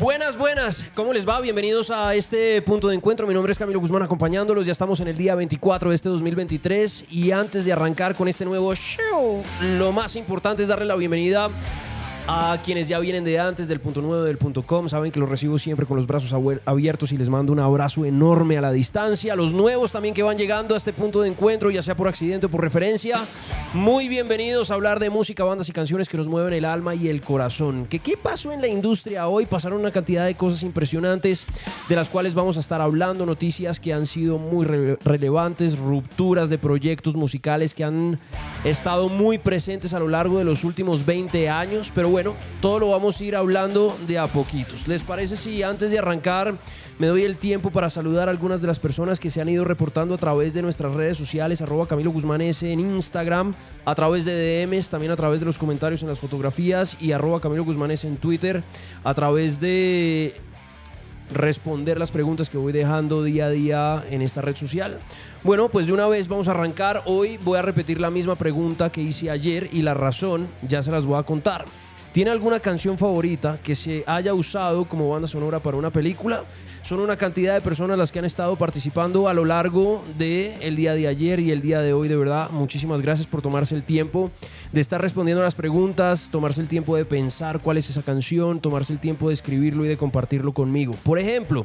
Buenas, buenas. ¿Cómo les va? Bienvenidos a este punto de encuentro. Mi nombre es Camilo Guzmán acompañándolos. Ya estamos en el día 24 de este 2023 y antes de arrancar con este nuevo show, lo más importante es darle la bienvenida a quienes ya vienen de antes del punto nuevo del punto com, saben que los recibo siempre con los brazos abiertos y les mando un abrazo enorme a la distancia. Los nuevos también que van llegando a este punto de encuentro, ya sea por accidente o por referencia, muy bienvenidos a hablar de música, bandas y canciones que nos mueven el alma y el corazón. ¿Qué, qué pasó en la industria hoy? Pasaron una cantidad de cosas impresionantes de las cuales vamos a estar hablando, noticias que han sido muy relevantes, rupturas de proyectos musicales que han estado muy presentes a lo largo de los últimos 20 años, pero bueno, todo lo vamos a ir hablando de a poquitos. ¿Les parece si antes de arrancar me doy el tiempo para saludar a algunas de las personas que se han ido reportando a través de nuestras redes sociales, arroba Camilo Guzmán S en Instagram, a través de DMs, también a través de los comentarios en las fotografías y arroba Camilo Guzmán S en Twitter, a través de responder las preguntas que voy dejando día a día en esta red social. Bueno, pues de una vez vamos a arrancar. Hoy voy a repetir la misma pregunta que hice ayer y la razón ya se las voy a contar. ¿Tiene alguna canción favorita que se haya usado como banda sonora para una película? Son una cantidad de personas las que han estado participando a lo largo del el día de ayer y el día de hoy. De verdad, muchísimas gracias por tomarse el tiempo de estar respondiendo a las preguntas, tomarse el tiempo de pensar cuál es esa canción, tomarse el tiempo de escribirlo y de compartirlo conmigo. Por ejemplo,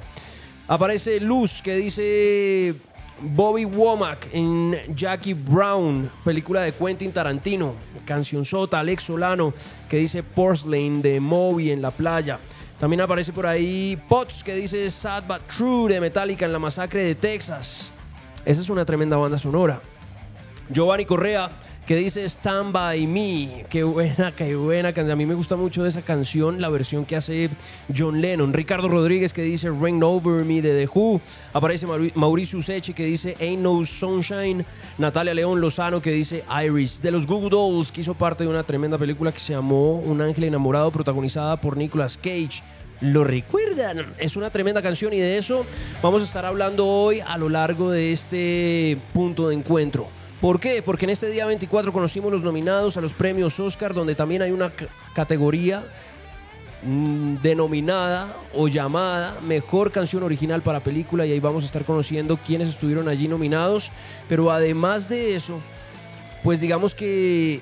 aparece Luz que dice Bobby Womack en Jackie Brown, película de Quentin Tarantino. Canción Sota, Alex Solano, que dice Porcelain de Moby en la playa. También aparece por ahí Potts, que dice Sad But True de Metallica en la masacre de Texas. Esa es una tremenda banda sonora. Giovanni Correa que dice Stand By Me. Qué buena, qué buena canción. A mí me gusta mucho esa canción, la versión que hace John Lennon. Ricardo Rodríguez que dice Rain Over Me de The Who. Aparece Mauricio Seche que dice Ain't No Sunshine. Natalia León Lozano que dice Iris. De los Google Dolls, que hizo parte de una tremenda película que se llamó Un Ángel Enamorado, protagonizada por Nicolas Cage. ¿Lo recuerdan? Es una tremenda canción y de eso vamos a estar hablando hoy a lo largo de este punto de encuentro. ¿Por qué? Porque en este día 24 conocimos los nominados a los premios Oscar, donde también hay una categoría mm, denominada o llamada Mejor Canción Original para Película y ahí vamos a estar conociendo quiénes estuvieron allí nominados. Pero además de eso, pues digamos que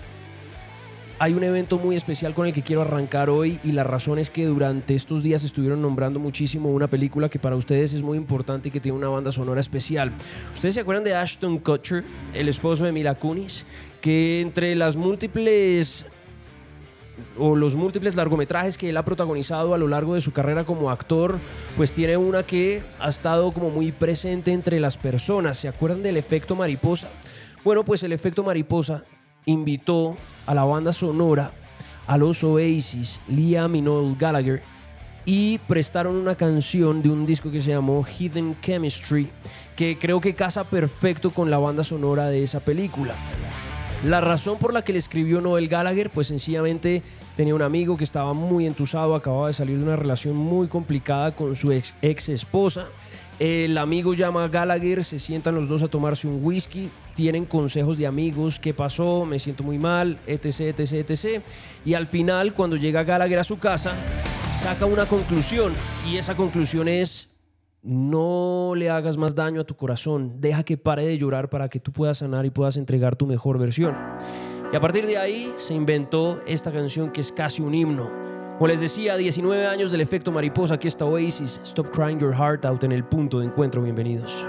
hay un evento muy especial con el que quiero arrancar hoy y la razón es que durante estos días estuvieron nombrando muchísimo una película que para ustedes es muy importante y que tiene una banda sonora especial. ¿Ustedes se acuerdan de Ashton Kutcher, el esposo de Mila Kunis? Que entre las múltiples o los múltiples largometrajes que él ha protagonizado a lo largo de su carrera como actor, pues tiene una que ha estado como muy presente entre las personas. ¿Se acuerdan del efecto mariposa? Bueno, pues el efecto mariposa invitó a la banda sonora a los Oasis, Liam y Noel Gallagher, y prestaron una canción de un disco que se llamó Hidden Chemistry, que creo que casa perfecto con la banda sonora de esa película. La razón por la que le escribió Noel Gallagher, pues sencillamente tenía un amigo que estaba muy entusado, acababa de salir de una relación muy complicada con su ex, ex esposa el amigo llama a Gallagher, se sientan los dos a tomarse un whisky, tienen consejos de amigos, qué pasó, me siento muy mal, etc, etc, etc. Y al final, cuando llega Gallagher a su casa, saca una conclusión y esa conclusión es, no le hagas más daño a tu corazón, deja que pare de llorar para que tú puedas sanar y puedas entregar tu mejor versión. Y a partir de ahí se inventó esta canción que es casi un himno. Como les decía, 19 años del efecto mariposa, aquí está Oasis, Stop Crying Your Heart Out en el punto de encuentro, bienvenidos.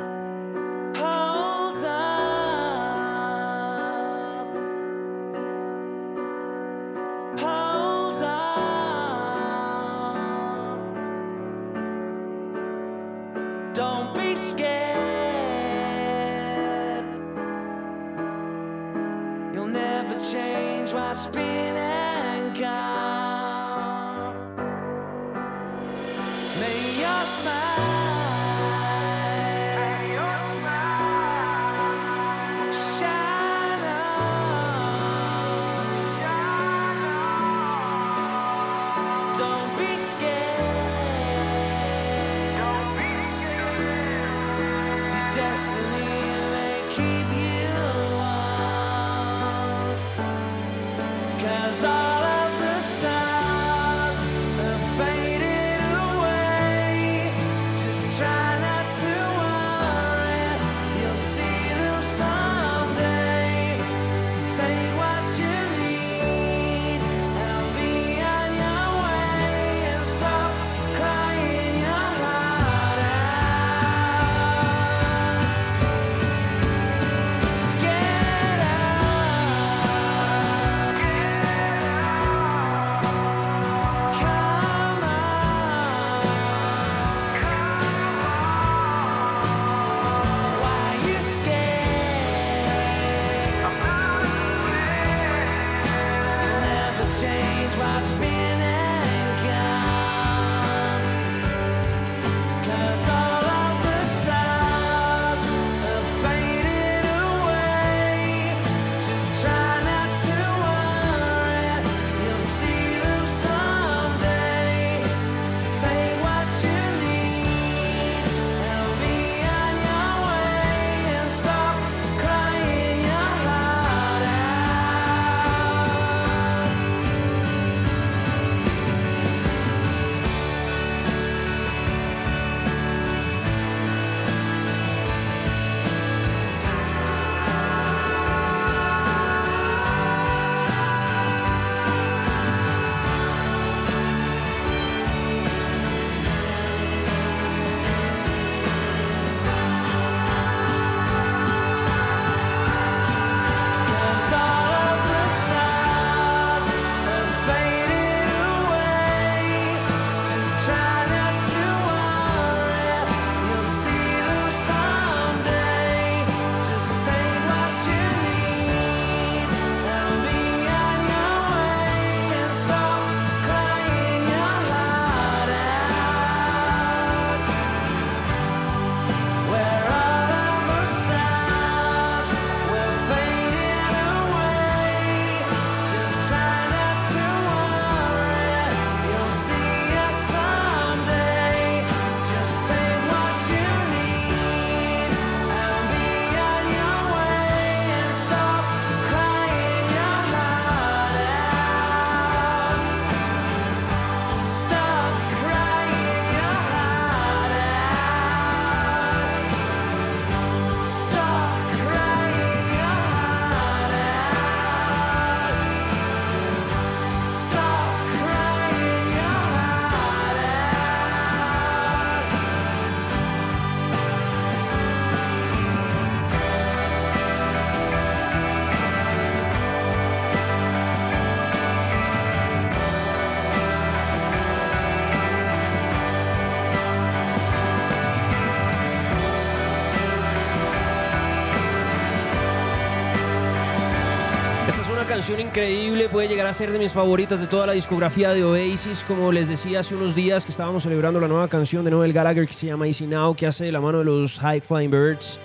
Canción increíble, puede llegar a ser de mis favoritas de toda la discografía de Oasis. Como les decía hace unos días que estábamos celebrando la nueva canción de Noel Gallagher que se llama Easy Now, que hace de la mano de los High Flying Birds.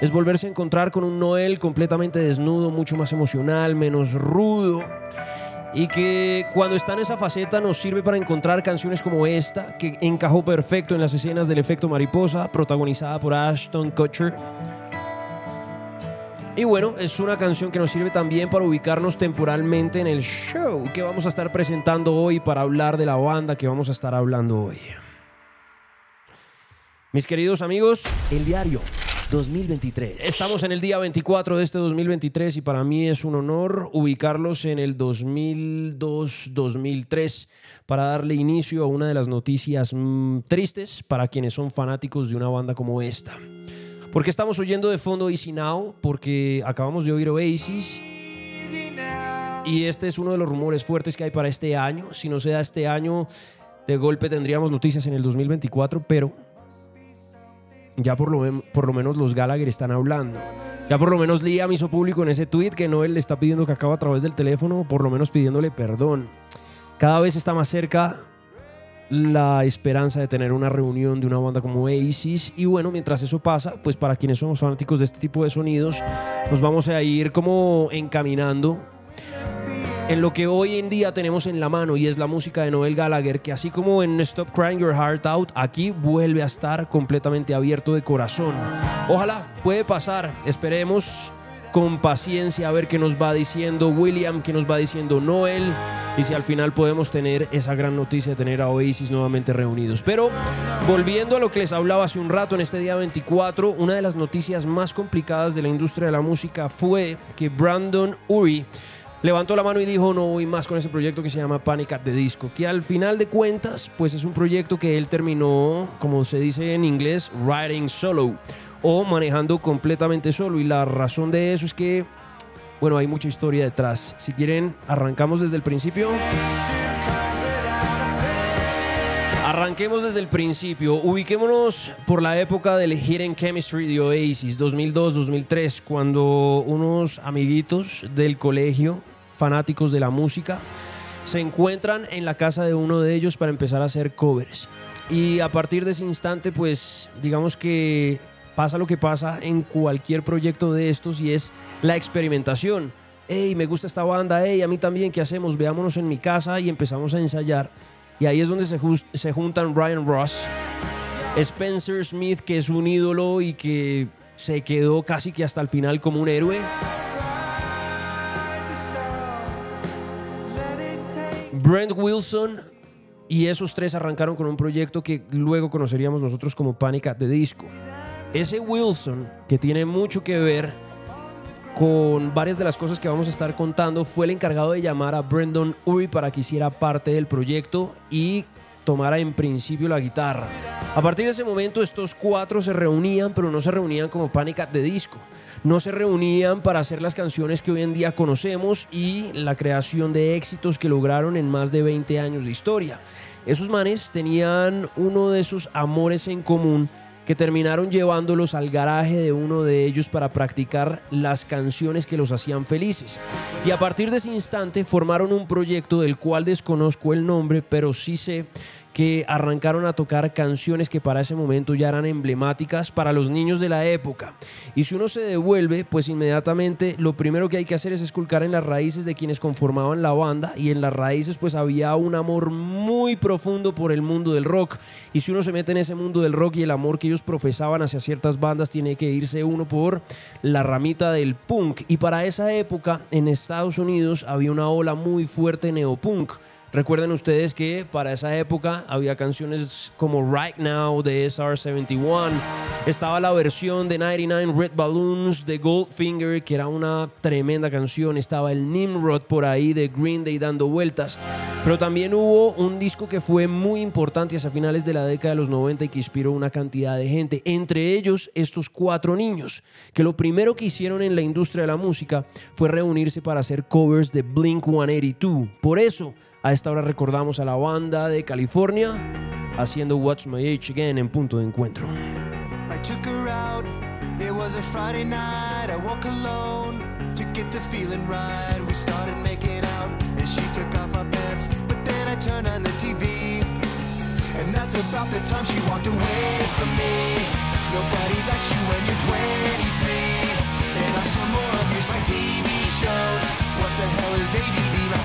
Es volverse a encontrar con un Noel completamente desnudo, mucho más emocional, menos rudo. Y que cuando está en esa faceta nos sirve para encontrar canciones como esta, que encajó perfecto en las escenas del efecto mariposa, protagonizada por Ashton Kutcher. Y bueno, es una canción que nos sirve también para ubicarnos temporalmente en el show que vamos a estar presentando hoy para hablar de la banda que vamos a estar hablando hoy. Mis queridos amigos, El diario 2023. estamos en el día 24 de este 2023 y para mí es un honor ubicarlos en el 2002-2003 para darle inicio a una de las noticias mm, tristes para quienes son fanáticos de una banda como esta. Porque estamos oyendo de fondo Easy Now, porque acabamos de oír Oasis. Y este es uno de los rumores fuertes que hay para este año. Si no se da este año, de golpe tendríamos noticias en el 2024, pero ya por lo, por lo menos los Gallagher están hablando. Ya por lo menos Liam hizo público en ese tweet que Noel le está pidiendo que acaba a través del teléfono, por lo menos pidiéndole perdón. Cada vez está más cerca la esperanza de tener una reunión de una banda como Oasis y bueno, mientras eso pasa, pues para quienes somos fanáticos de este tipo de sonidos, nos vamos a ir como encaminando en lo que hoy en día tenemos en la mano y es la música de Noel Gallagher, que así como en Stop Crying Your Heart Out, aquí vuelve a estar completamente abierto de corazón. Ojalá puede pasar, esperemos con paciencia a ver qué nos va diciendo William, qué nos va diciendo Noel y si al final podemos tener esa gran noticia de tener a Oasis nuevamente reunidos. Pero volviendo a lo que les hablaba hace un rato en este día 24, una de las noticias más complicadas de la industria de la música fue que Brandon Urie levantó la mano y dijo no voy más con ese proyecto que se llama Panic at the Disco, que al final de cuentas pues es un proyecto que él terminó, como se dice en inglés, writing solo o manejando completamente solo y la razón de eso es que bueno, hay mucha historia detrás. Si quieren, arrancamos desde el principio. Arranquemos desde el principio. Ubiquémonos por la época del Hidden Chemistry de Oasis, 2002-2003, cuando unos amiguitos del colegio, fanáticos de la música, se encuentran en la casa de uno de ellos para empezar a hacer covers. Y a partir de ese instante, pues digamos que pasa lo que pasa en cualquier proyecto de estos y es la experimentación. Hey, me gusta esta banda, hey, a mí también, ¿qué hacemos? Veámonos en mi casa y empezamos a ensayar. Y ahí es donde se, se juntan Brian Ross, Spencer Smith, que es un ídolo y que se quedó casi que hasta el final como un héroe. Brent Wilson y esos tres arrancaron con un proyecto que luego conoceríamos nosotros como Panic at the Disco. Ese Wilson, que tiene mucho que ver con varias de las cosas que vamos a estar contando, fue el encargado de llamar a Brendan Urie para que hiciera parte del proyecto y tomara en principio la guitarra. A partir de ese momento estos cuatro se reunían, pero no se reunían como Panic at the Disco. No se reunían para hacer las canciones que hoy en día conocemos y la creación de éxitos que lograron en más de 20 años de historia. Esos manes tenían uno de esos amores en común que terminaron llevándolos al garaje de uno de ellos para practicar las canciones que los hacían felices. Y a partir de ese instante formaron un proyecto del cual desconozco el nombre, pero sí sé que arrancaron a tocar canciones que para ese momento ya eran emblemáticas para los niños de la época. Y si uno se devuelve, pues inmediatamente lo primero que hay que hacer es esculcar en las raíces de quienes conformaban la banda y en las raíces pues había un amor muy profundo por el mundo del rock. Y si uno se mete en ese mundo del rock y el amor que ellos profesaban hacia ciertas bandas, tiene que irse uno por la ramita del punk. Y para esa época en Estados Unidos había una ola muy fuerte neopunk. Recuerden ustedes que para esa época había canciones como Right Now de SR71. Estaba la versión de 99 Red Balloons de Goldfinger, que era una tremenda canción. Estaba el Nimrod por ahí de Green Day dando vueltas. Pero también hubo un disco que fue muy importante hacia finales de la década de los 90 y que inspiró una cantidad de gente. Entre ellos, estos cuatro niños, que lo primero que hicieron en la industria de la música fue reunirse para hacer covers de Blink 182. Por eso, a esta hora recordamos a la banda de California haciendo What's My Age Again en punto de encuentro. I took her out. It was a Friday night. I woke alone to get the feeling right. We started making out, and she took off my pants. But then I turned on the TV, and that's about the time she walked away from me. Nobody likes you when you're 23, and I still more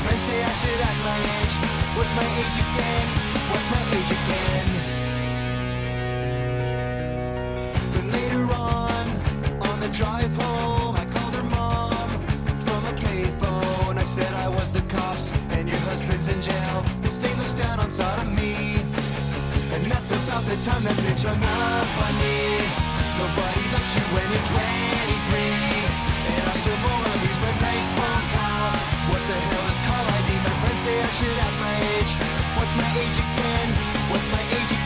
Friends say I should act my age. What's my age again? What's my age again? Then later on, on the drive home, I called her mom from a payphone. I said I was the cops and your husband's in jail. The state looks down on sodomy. And that's about the time that bitch hung up on me. Nobody likes you when you're 23. And I still wanna should have my age. What's my age again? What's my age again?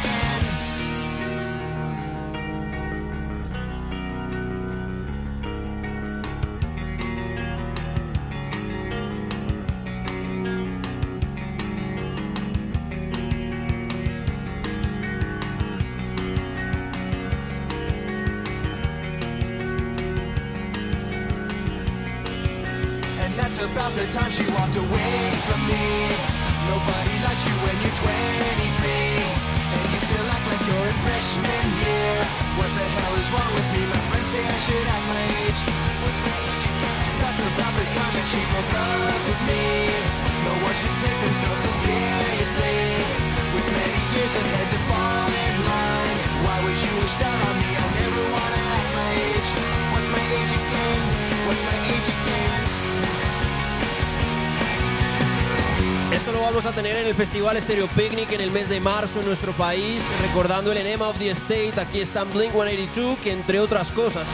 Lo vamos a tener en el Festival Stereo Picnic en el mes de marzo en nuestro país, recordando el Enema of the State. Aquí está Blink 182, que entre otras cosas,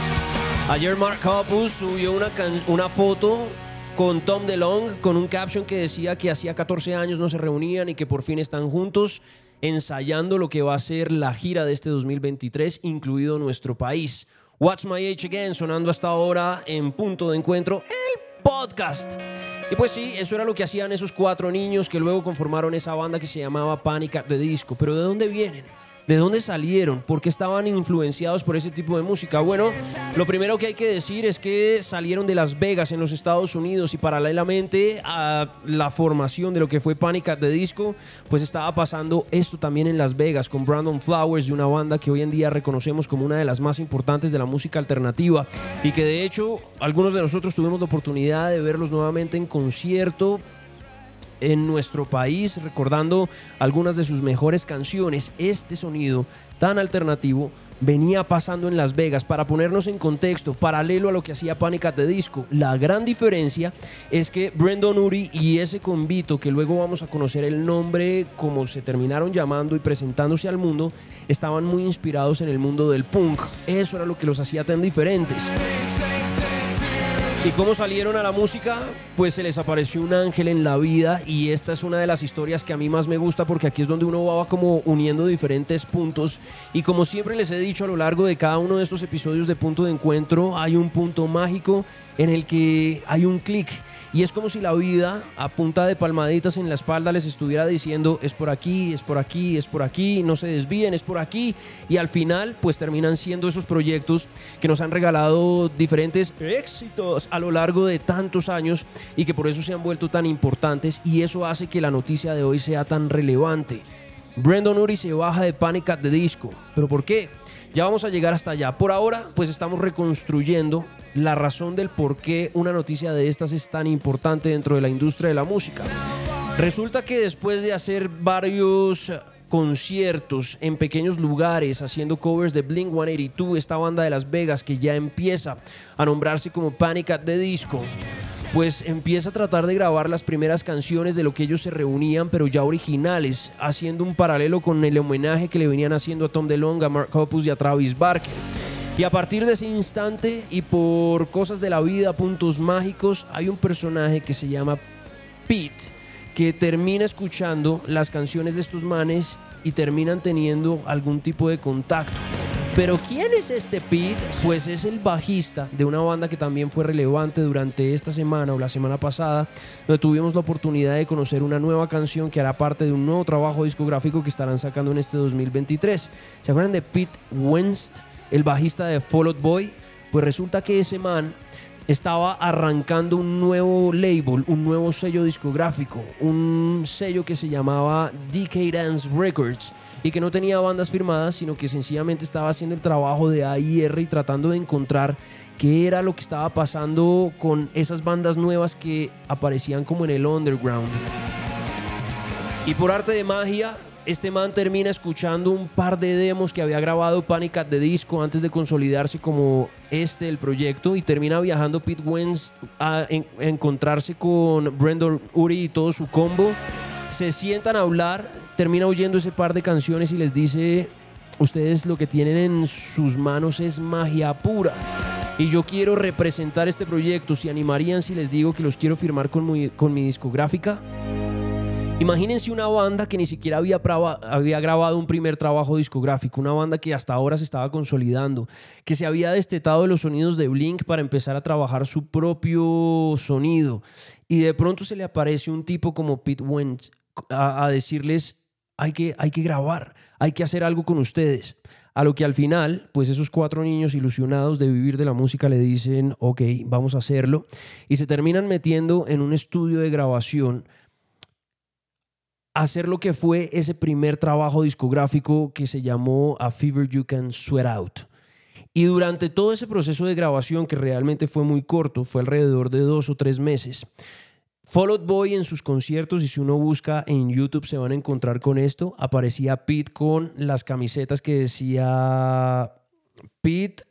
ayer Mark Hoppus subió una, una foto con Tom DeLong con un caption que decía que hacía 14 años no se reunían y que por fin están juntos ensayando lo que va a ser la gira de este 2023, incluido nuestro país. What's My Age Again sonando hasta ahora en punto de encuentro, el podcast. Y pues sí, eso era lo que hacían esos cuatro niños que luego conformaron esa banda que se llamaba Panic at the Disco. Pero ¿de dónde vienen? ¿De dónde salieron? ¿Por qué estaban influenciados por ese tipo de música? Bueno, lo primero que hay que decir es que salieron de Las Vegas en los Estados Unidos y paralelamente a la formación de lo que fue Panic at the Disco, pues estaba pasando esto también en Las Vegas con Brandon Flowers de una banda que hoy en día reconocemos como una de las más importantes de la música alternativa y que de hecho algunos de nosotros tuvimos la oportunidad de verlos nuevamente en concierto en nuestro país, recordando algunas de sus mejores canciones. Este sonido tan alternativo venía pasando en Las Vegas. Para ponernos en contexto, paralelo a lo que hacía Panic at the Disco, la gran diferencia es que Brendan Urie y ese convito, que luego vamos a conocer el nombre, como se terminaron llamando y presentándose al mundo, estaban muy inspirados en el mundo del punk. Eso era lo que los hacía tan diferentes. ¿Y cómo salieron a la música? Pues se les apareció un ángel en la vida y esta es una de las historias que a mí más me gusta porque aquí es donde uno va como uniendo diferentes puntos y como siempre les he dicho a lo largo de cada uno de estos episodios de Punto de Encuentro hay un punto mágico en el que hay un clic y es como si la vida a punta de palmaditas en la espalda les estuviera diciendo es por aquí, es por aquí, es por aquí, no se desvíen, es por aquí y al final pues terminan siendo esos proyectos que nos han regalado diferentes éxitos a lo largo de tantos años y que por eso se han vuelto tan importantes y eso hace que la noticia de hoy sea tan relevante. Brandon Urie se baja de Panic at the Disco, pero ¿por qué? Ya vamos a llegar hasta allá. Por ahora, pues estamos reconstruyendo la razón del por qué una noticia de estas es tan importante dentro de la industria de la música. Resulta que después de hacer varios conciertos en pequeños lugares haciendo covers de Blink 182, esta banda de Las Vegas que ya empieza a nombrarse como Panic at the Disco, pues empieza a tratar de grabar las primeras canciones de lo que ellos se reunían, pero ya originales, haciendo un paralelo con el homenaje que le venían haciendo a Tom DeLonge, a Mark Hoppus y a Travis Barker. Y a partir de ese instante y por cosas de la vida, puntos mágicos, hay un personaje que se llama Pete, que termina escuchando las canciones de estos manes y terminan teniendo algún tipo de contacto. Pero ¿quién es este Pete? Pues es el bajista de una banda que también fue relevante durante esta semana o la semana pasada, donde tuvimos la oportunidad de conocer una nueva canción que hará parte de un nuevo trabajo discográfico que estarán sacando en este 2023. ¿Se acuerdan de Pete Wentz, el bajista de Fall Out Boy? Pues resulta que ese man estaba arrancando un nuevo label, un nuevo sello discográfico, un sello que se llamaba DK Dance Records y que no tenía bandas firmadas, sino que sencillamente estaba haciendo el trabajo de AIR y tratando de encontrar qué era lo que estaba pasando con esas bandas nuevas que aparecían como en el underground. Y por arte de magia, este man termina escuchando un par de demos que había grabado Panic at the Disco antes de consolidarse como este el proyecto y termina viajando Pete Wentz a, en- a encontrarse con Brendan Urie y todo su combo. Se sientan a hablar, termina oyendo ese par de canciones y les dice, ustedes lo que tienen en sus manos es magia pura. Y yo quiero representar este proyecto. ¿Se animarían si les digo que los quiero firmar con mi discográfica? Imagínense una banda que ni siquiera había, grabado un primer trabajo discográfico, una banda que hasta ahora se estaba consolidando, que se había destetado de los sonidos de Blink para empezar a trabajar su propio sonido. Y de pronto se le aparece un tipo como Pete Wentz a, a decirles, hay que, hay que grabar, hay que hacer algo con ustedes. A lo que al final, pues esos cuatro niños ilusionados de vivir de la música le dicen, ok, vamos a hacerlo. Y se terminan metiendo en un estudio de grabación hacer lo que fue ese primer trabajo discográfico que se llamó A Fever You Can Sweat Out. Y durante todo ese proceso de grabación, que realmente fue muy corto, fue alrededor de dos o tres meses, Fall Out Boy en sus conciertos, y si uno busca en YouTube se van a encontrar con esto, aparecía Pete con las camisetas que decía Pete,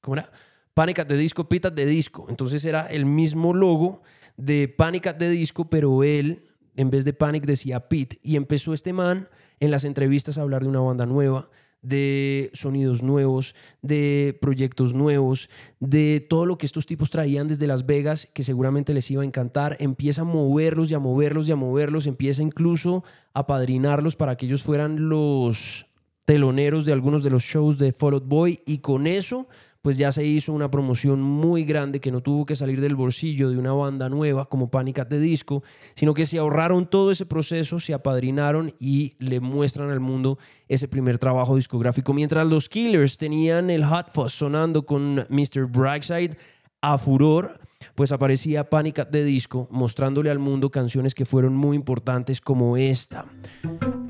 ¿cómo era? Panic at the Disco, Pit at the Disco. Entonces era el mismo logo de Panic at the Disco, pero él, en vez de Panic, decía Pit. Y empezó este man en las entrevistas a hablar de una banda nueva, de sonidos nuevos, de proyectos nuevos, de todo lo que estos tipos traían desde Las Vegas, que seguramente les iba a encantar. Empieza a moverlos y a moverlos y a moverlos, empieza incluso a padrinarlos para que ellos fueran los teloneros de algunos de los shows de Fall Out Boy y con eso pues ya se hizo una promoción muy grande que no tuvo que salir del bolsillo de una banda nueva como Panic at the Disco, sino que se ahorraron todo ese proceso, se apadrinaron y le muestran al mundo ese primer trabajo discográfico. Mientras los Killers tenían el Hot Fuzz sonando con Mr. Brightside a furor, pues aparecía Panic at the Disco mostrándole al mundo canciones que fueron muy importantes como esta.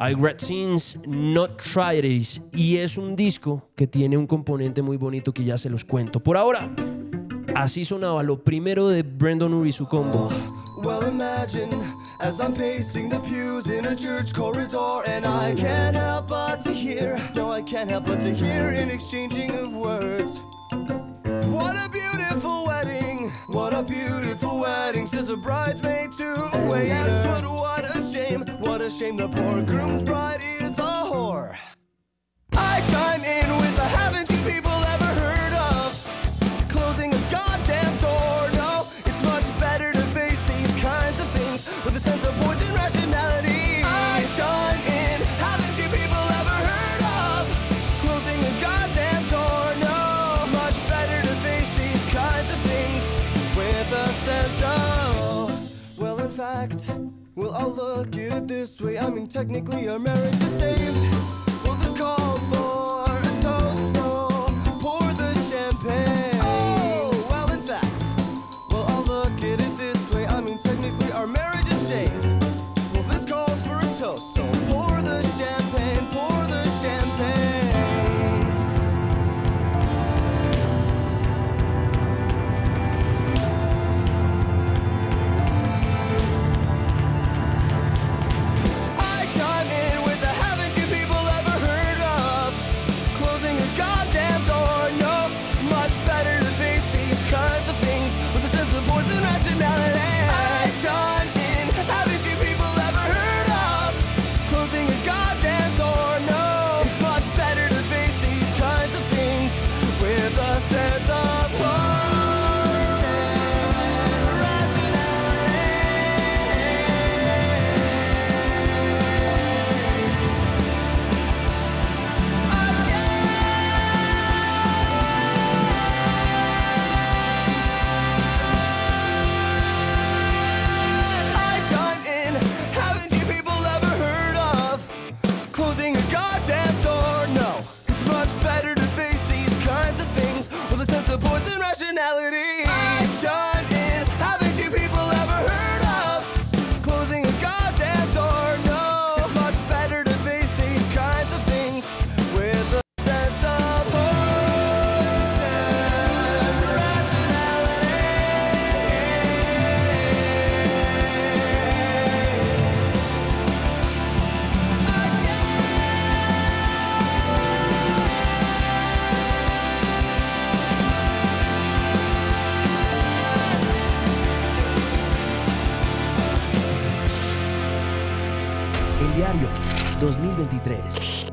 I Regret Scenes, Not Tragedies. Y es un disco que tiene un componente muy bonito que ya se los cuento. Por ahora, así sonaba lo primero de Brandon Urie y su combo. Well, imagine as I'm pacing the pews in a church corridor, and I can't help but to hear, no, I can't help but to hear an exchanging of words. What a beautiful wedding, what a beautiful wedding, says a bridesmaid to a waiter. Shame, the poor groom's bride is a whore. I chime in with a I'll look at it this way. I mean, technically, our marriage is saved. Well, this calls for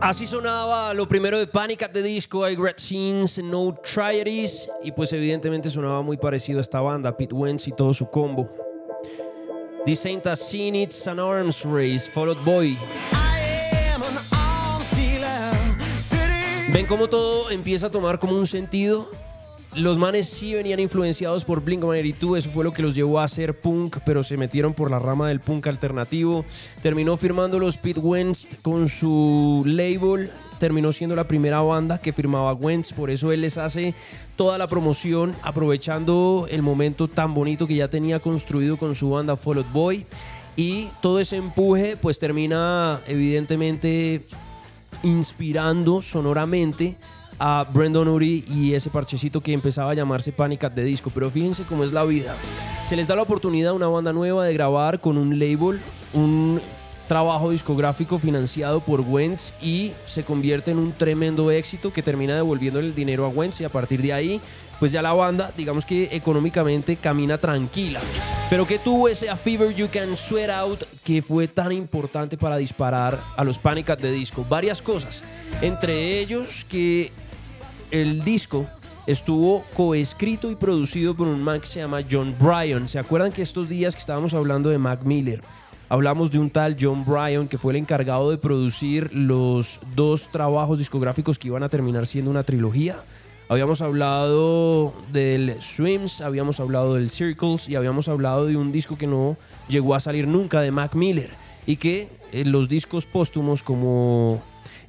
Así sonaba lo primero de Panic at the Disco, I Regret Scenes, No Tragedies. Y pues evidentemente sonaba muy parecido a esta banda, Pete Wentz y todo su combo. This ain't a scene, it's an arms race, Boy. Arms dealer. Pity ¿Ven cómo todo empieza a tomar como un sentido? Los manes sí venían influenciados por Blink-182, eso fue lo que los llevó a hacer punk, pero se metieron por la rama del punk alternativo. Terminó firmando los Pete Wentz con su label, terminó siendo la primera banda que firmaba Wentz, por eso él les hace toda la promoción aprovechando el momento tan bonito que ya tenía construido con su banda Fall Out Boy. Y todo ese empuje pues termina evidentemente inspirando sonoramente a Brandon Urie y ese parchecito que empezaba a llamarse Panic at the Disco. Pero fíjense cómo es la vida. Se les da la oportunidad a una banda nueva de grabar con un label, un trabajo discográfico financiado por Wentz y se convierte en un tremendo éxito que termina devolviendo el dinero a Wentz y a partir de ahí pues ya la banda digamos que económicamente camina tranquila. Pero que tuvo ese Fever You Can Sweat Out que fue tan importante para disparar a los Panic the Disco? Varias cosas, entre ellos que el disco estuvo coescrito y producido por un man que se llama John Bryan. ¿Se acuerdan que estos días que estábamos hablando de Mac Miller? Hablamos de un tal John Bryan que fue el encargado de producir los dos trabajos discográficos que iban a terminar siendo una trilogía. Habíamos hablado del Swims, habíamos hablado del Circles y habíamos hablado de un disco que no llegó a salir nunca de Mac Miller y que eh, los discos póstumos como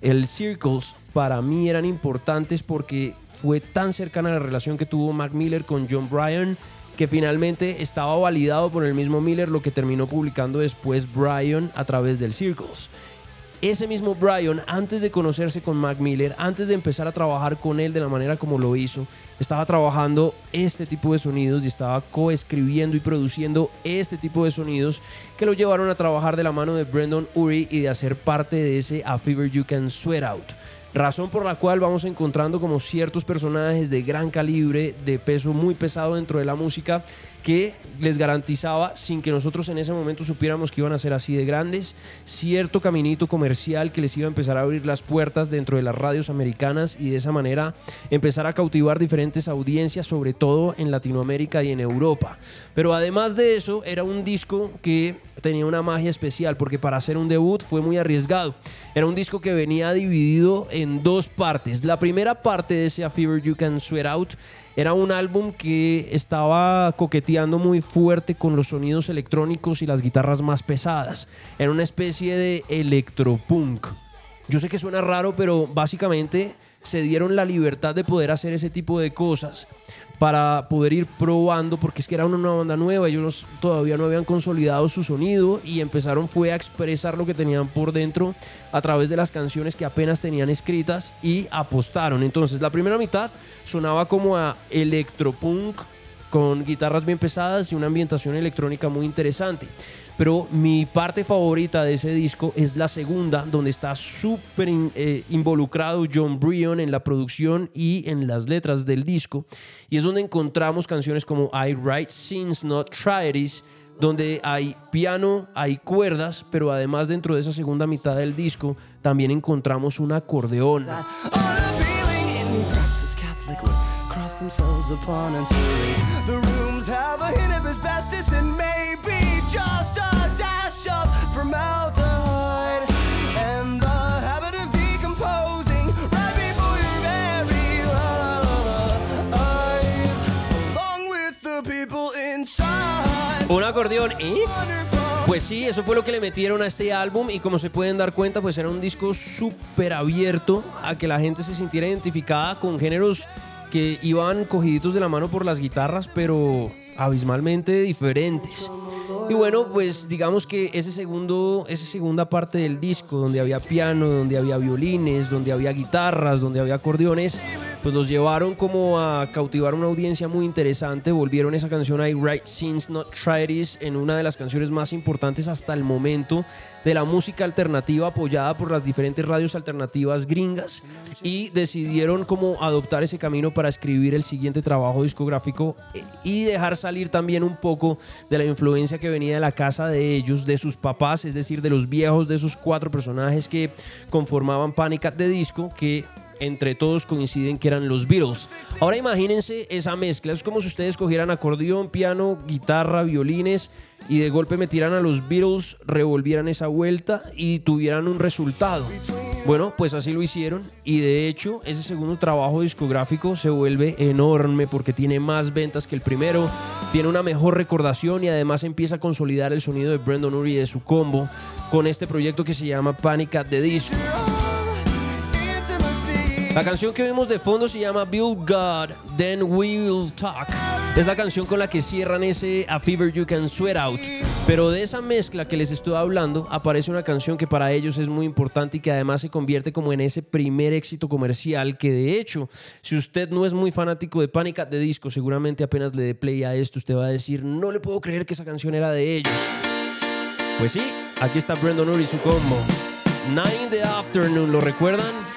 el Circles para mí eran importantes porque fue tan cercana la relación que tuvo Mac Miller con John Bryan que finalmente estaba validado por el mismo Miller lo que terminó publicando después Bryan a través del Circles. Ese mismo Bryan, antes de conocerse con Mac Miller, antes de empezar a trabajar con él de la manera como lo hizo, estaba trabajando este tipo de sonidos y estaba coescribiendo y produciendo este tipo de sonidos que lo llevaron a trabajar de la mano de Brendan Urie y de hacer parte de ese A Fever You Can Sweat Out. Razón por la cual vamos encontrando como ciertos personajes de gran calibre, de peso muy pesado dentro de la música, que les garantizaba, sin que nosotros en ese momento supiéramos que iban a ser así de grandes, cierto caminito comercial que les iba a empezar a abrir las puertas dentro de las radios americanas y de esa manera empezar a cautivar diferentes audiencias, sobre todo en Latinoamérica y en Europa. Pero además de eso, era un disco que tenía una magia especial porque para hacer un debut fue muy arriesgado. Era un disco que venía dividido en dos partes. La primera parte de ese A Fever You Can Sweat Out era un álbum que estaba coqueteando muy fuerte con los sonidos electrónicos y las guitarras más pesadas. Era una especie de electropunk. Yo sé que suena raro, pero básicamente se dieron la libertad de poder hacer ese tipo de cosas para poder ir probando, porque es que era una banda nueva, ellos todavía no habían consolidado su sonido y empezaron fue a expresar lo que tenían por dentro a través de las canciones que apenas tenían escritas y apostaron. Entonces la primera mitad sonaba como a electropunk con guitarras bien pesadas y una ambientación electrónica muy interesante. Pero mi parte favorita de ese disco es la segunda, donde está súper eh, involucrado John Bryan en la producción y en las letras del disco. Y es donde encontramos canciones como I Write Scenes Not Tragedies, donde hay piano, hay cuerdas, pero además dentro de esa segunda mitad del disco también encontramos un acordeón. Un acordeón. Wonderful. Pues sí, eso fue lo que le metieron a este álbum y como se pueden dar cuenta, pues era un disco súper abierto a que la gente se sintiera identificada con géneros que iban cogiditos de la mano por las guitarras, pero abismalmente diferentes. Y bueno, pues digamos que ese segundo, esa segunda parte del disco, donde había piano, donde había violines, donde había guitarras, donde había acordeones, pues los llevaron como a cautivar una audiencia muy interesante. Volvieron esa canción I Write Scenes Not Tragedies en una de las canciones más importantes hasta el momento de la música alternativa apoyada por las diferentes radios alternativas gringas y decidieron como adoptar ese camino para escribir el siguiente trabajo discográfico eh, y dejar salir también un poco de la influencia que venía de la casa de ellos, de sus papás, es decir, de los viejos, de esos cuatro personajes que conformaban Panic at the Disco, que entre todos coinciden que eran los Beatles. Ahora imagínense esa mezcla, es como si ustedes cogieran acordeón, piano, guitarra, violines y de golpe metieran a los Beatles, revolvieran esa vuelta y tuvieran un resultado. Bueno, pues así lo hicieron y de hecho ese segundo trabajo discográfico se vuelve enorme porque tiene más ventas que el primero, tiene una mejor recordación y además empieza a consolidar el sonido de Brendan Urie y de su combo con este proyecto que se llama Panic at the Disco. La canción que vimos de fondo se llama Build God, Then We'll Talk. Es la canción con la que cierran ese A Fever You Can Sweat Out. Pero de esa mezcla que les estoy hablando, aparece una canción que para ellos es muy importante y que además se convierte como en ese primer éxito comercial que de hecho, si usted no es muy fanático de Panic at the Disco, seguramente apenas le dé play a esto, usted va a decir, no le puedo creer que esa canción era de ellos. Pues sí, Aquí está Brandon Urie y su combo. Nine in the afternoon, ¿lo recuerdan?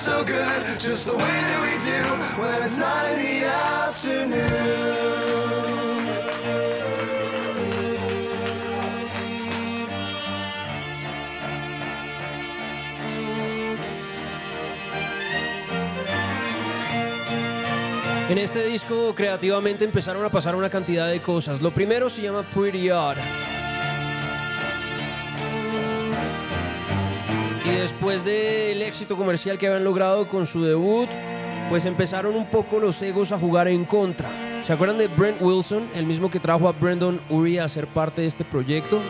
So good, just the way that we do. When it's nine in the afternoon. En este disco creativamente empezaron a pasar una cantidad de cosas. Lo primero se llama Pretty Odd. Y después del éxito comercial que habían logrado con su debut, pues empezaron un poco los egos a jugar en contra. ¿Se acuerdan de Brent Wilson, el mismo que trajo a Brandon Urie a ser parte de este proyecto?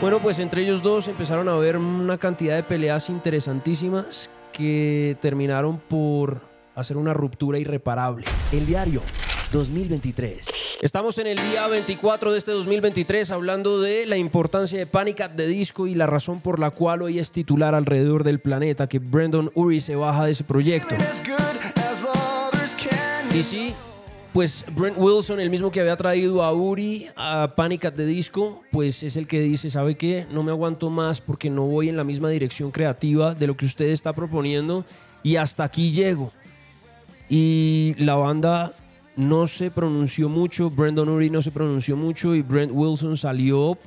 Bueno, pues entre ellos dos empezaron a haber una cantidad de peleas interesantísimas que terminaron por hacer una ruptura irreparable. El diario 2023. Estamos en el día 24 de este 2023 hablando de la importancia de Panic at the Disco y la razón por la cual hoy es titular alrededor del planeta que Brandon Urie se baja de ese proyecto. Y sí, pues Brent Wilson, el mismo que había traído a Uri a Panic at the Disco, pues es el que dice, ¿sabe qué? No me aguanto más porque no voy en la misma dirección creativa de lo que usted está proponiendo y hasta aquí llego. Y la banda no se pronunció mucho, Brandon Urie no se pronunció mucho y Brent Wilson salió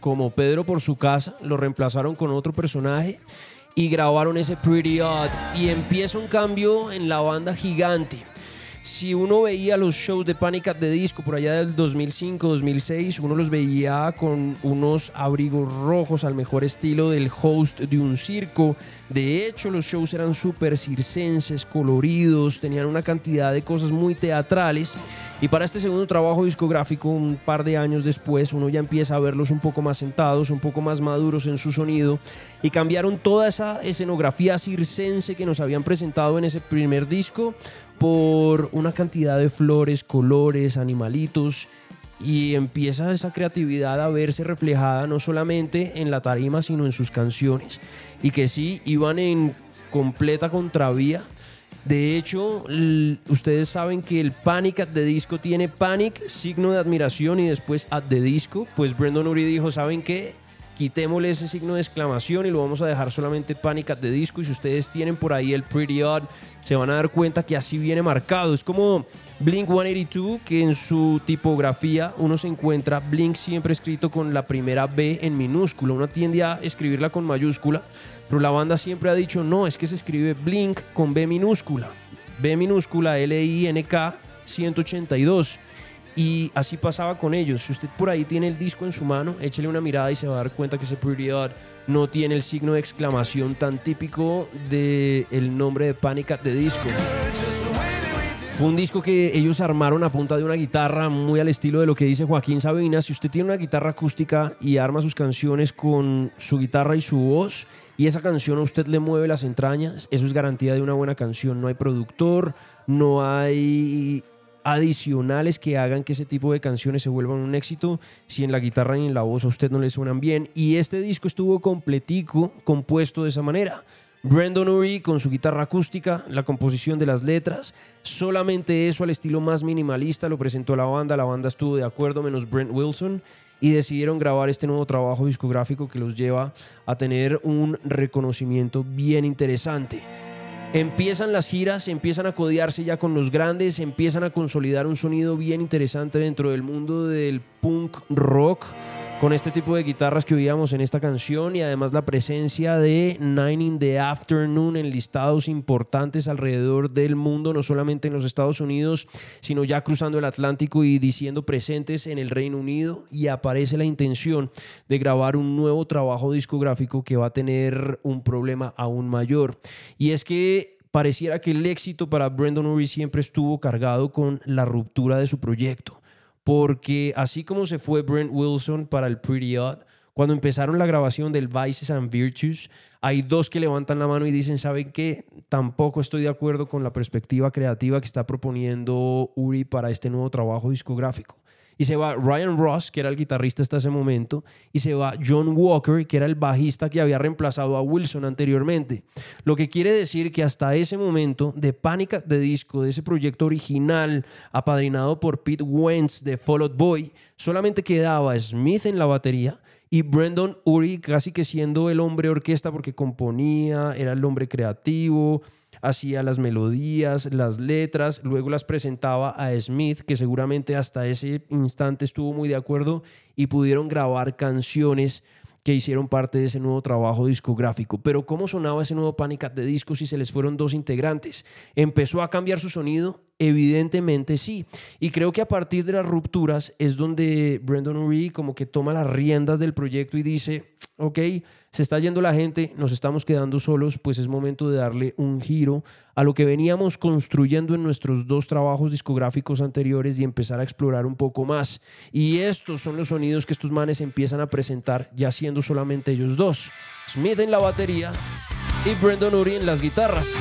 como Pedro por su casa, lo reemplazaron con otro personaje y grabaron ese Pretty Odd y empieza un cambio en la banda gigante. Si uno veía los shows de Panic at the Disco por allá del 2005-2006, uno los veía con unos abrigos rojos al mejor estilo del host de un circo. De hecho, los shows eran súper circenses, coloridos, tenían una cantidad de cosas muy teatrales. Y para este segundo trabajo discográfico, un par de años después, uno ya empieza a verlos un poco más sentados, un poco más maduros en su sonido. Y cambiaron toda esa escenografía circense que nos habían presentado en ese primer disco por una cantidad de flores, colores, animalitos y empieza esa creatividad a verse reflejada no solamente en la tarima sino en sus canciones y que sí iban en completa contravía. De hecho, ustedes saben que el Panic at the Disco tiene Panic, signo de admiración y después at the Disco. Pues Brandon Urie dijo, ¿saben qué? Quitémosle ese signo de exclamación y lo vamos a dejar solamente Panic the Disco. Y si ustedes tienen por ahí el Pretty Odd, se van a dar cuenta que así viene marcado. Es como Blink 182, que en su tipografía uno se encuentra Blink siempre escrito con la primera B en minúscula. Uno tiende a escribirla con mayúscula, pero la banda siempre ha dicho no, es que se escribe Blink con B minúscula. B minúscula L-I-N-K 182. Y así pasaba con ellos. Si usted por ahí tiene el disco en su mano, échele una mirada y se va a dar cuenta que ese Pretty Odd no tiene el signo de exclamación tan típico del el nombre de Panic at the Disco. Fue un disco que ellos armaron a punta de una guitarra muy al estilo de lo que dice Joaquín Sabina. Si usted tiene una guitarra acústica y arma sus canciones con su guitarra y su voz, y esa canción a usted le mueve las entrañas, eso es garantía de una buena canción. No hay productor, no hay adicionales que hagan que ese tipo de canciones se vuelvan un éxito si en la guitarra y en la voz a usted no le suenan bien. Y este disco estuvo completico, compuesto de esa manera. Brandon Urie con su guitarra acústica, la composición de las letras, solamente eso al estilo más minimalista lo presentó la banda, la banda estuvo de acuerdo menos Brent Wilson y decidieron grabar este nuevo trabajo discográfico que los lleva a tener un reconocimiento bien interesante. Empiezan las giras, empiezan a codearse ya con los grandes, empiezan a consolidar un sonido bien interesante dentro del mundo del punk rock con este tipo de guitarras que oíamos en esta canción y además la presencia de Nine in the Afternoon en listados importantes alrededor del mundo, no solamente en los Estados Unidos, sino ya cruzando el Atlántico y diciendo presentes en el Reino Unido y aparece la intención de grabar un nuevo trabajo discográfico que va a tener un problema aún mayor. Y es que pareciera que el éxito para Brandon Urie siempre estuvo cargado con la ruptura de su proyecto porque así como se fue Brent Wilson para el Pretty Odd, cuando empezaron la grabación del Vices and Virtues, hay dos que levantan la mano y dicen, ¿saben qué? Tampoco estoy de acuerdo con la perspectiva creativa que está proponiendo Uri para este nuevo trabajo discográfico. Y se va Ryan Ross, que era el guitarrista hasta ese momento, y se va John Walker, que era el bajista que había reemplazado a Wilson anteriormente. Lo que quiere decir que hasta ese momento, de Pánica de Disco, de ese proyecto original, apadrinado por Pete Wentz de Fall Out Boy, solamente quedaba Smith en la batería y Brandon Uri casi que siendo el hombre orquesta porque componía, era el hombre creativo, hacía las melodías, las letras, luego las presentaba a Smith, que seguramente hasta ese instante estuvo muy de acuerdo y pudieron grabar canciones que hicieron parte de ese nuevo trabajo discográfico. Pero ¿cómo sonaba ese nuevo Panic at the Disco si se les fueron dos integrantes? ¿Empezó a cambiar su sonido? Evidentemente sí. Y creo que a partir de las rupturas es donde Brandon Urie como que toma las riendas del proyecto y dice, ok, se está yendo la gente, nos estamos quedando solos, pues es momento de darle un giro a lo que veníamos construyendo en nuestros dos trabajos discográficos anteriores y empezar a explorar un poco más. Y estos son los sonidos que estos manes empiezan a presentar ya siendo solamente ellos dos. Smith en la batería y Brandon Urie en las guitarras.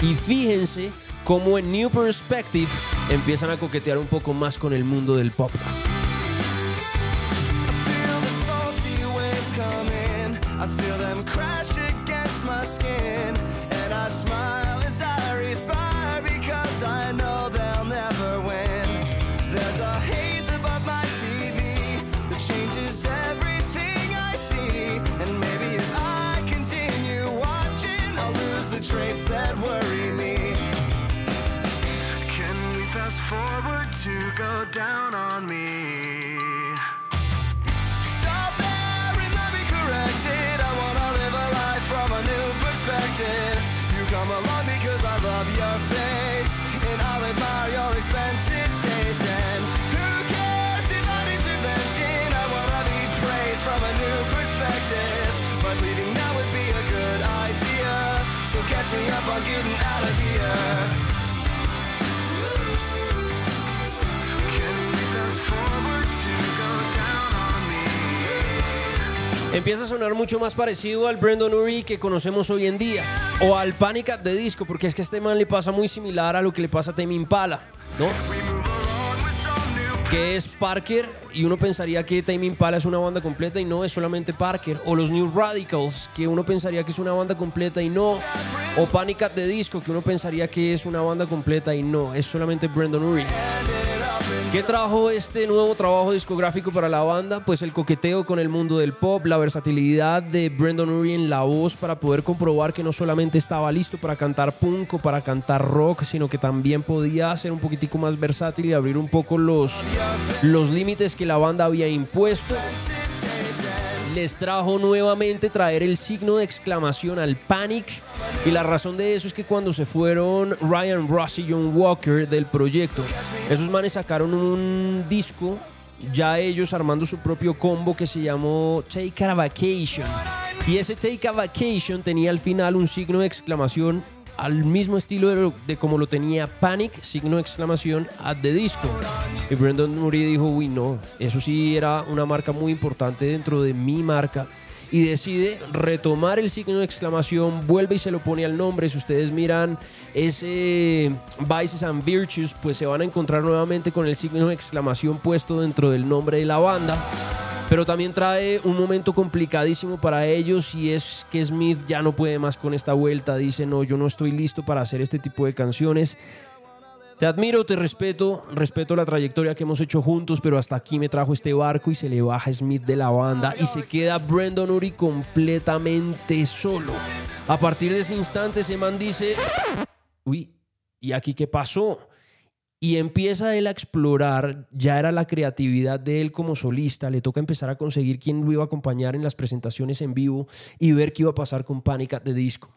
Y fíjense cómo en New Perspective empiezan a coquetear un poco más con el mundo del pop. I feel them crash against my skin. And I smile as I respire because I know they'll never win. There's a haze above my TV that changes everything I see. And maybe if I continue watching, I'll lose the traits that worry me. Can we fast forward to go down on me? On getting out of here. Empieza a sonar mucho más parecido al Brandon Urie que conocemos hoy en día. O al Panic at the Disco, porque es que a este man le pasa muy similar a lo que le pasa a Tame Impala, ¿no? Que es Parker y uno pensaría que Tame Impala es una banda completa y no, es solamente Parker. O los New Radicals, que uno pensaría que es una banda completa y no. O Panic at the Disco, que uno pensaría que es una banda completa y no, es solamente Brandon Urie. ¿Qué trajo este nuevo trabajo discográfico para la banda? Pues el coqueteo con el mundo del pop, la versatilidad de Brendan Urie en la voz para poder comprobar que no solamente estaba listo para cantar punk o para cantar rock, sino que también podía ser un poquitico más versátil y abrir un poco los, los límites que la banda había impuesto les trajo nuevamente traer el signo de exclamación al Panic. Y la razón de eso es que cuando se fueron Ryan Ross y John Walker del proyecto, esos manes sacaron un disco, ya ellos armando su propio combo que se llamó Take a Vacation. Y ese Take a Vacation tenía al final un signo de exclamación al mismo estilo de, como lo tenía Panic, signo de exclamación, at the disco. Y Brendan Urie dijo, uy, no, eso sí era una marca muy importante dentro de mi marca. Y decide retomar el signo de exclamación, vuelve y se lo pone al nombre. Si ustedes miran ese Vices and Virtues, pues se van a encontrar nuevamente con el signo de exclamación puesto dentro del nombre de la banda. Pero también trae un momento complicadísimo para ellos y es que Smith ya no puede más con esta vuelta. Dice, no, yo no estoy listo para hacer este tipo de canciones. Te admiro, te respeto, respeto la trayectoria que hemos hecho juntos, pero hasta aquí me trajo este barco y se le baja Smith de la banda y se queda Brandon Urie completamente solo. A partir de ese instante, ese man dice, uy, ¿y aquí qué pasó? Y empieza él a explorar, ya era la creatividad de él como solista, le toca empezar a conseguir quién lo iba a acompañar en las presentaciones en vivo y ver qué iba a pasar con Panic at the Disco.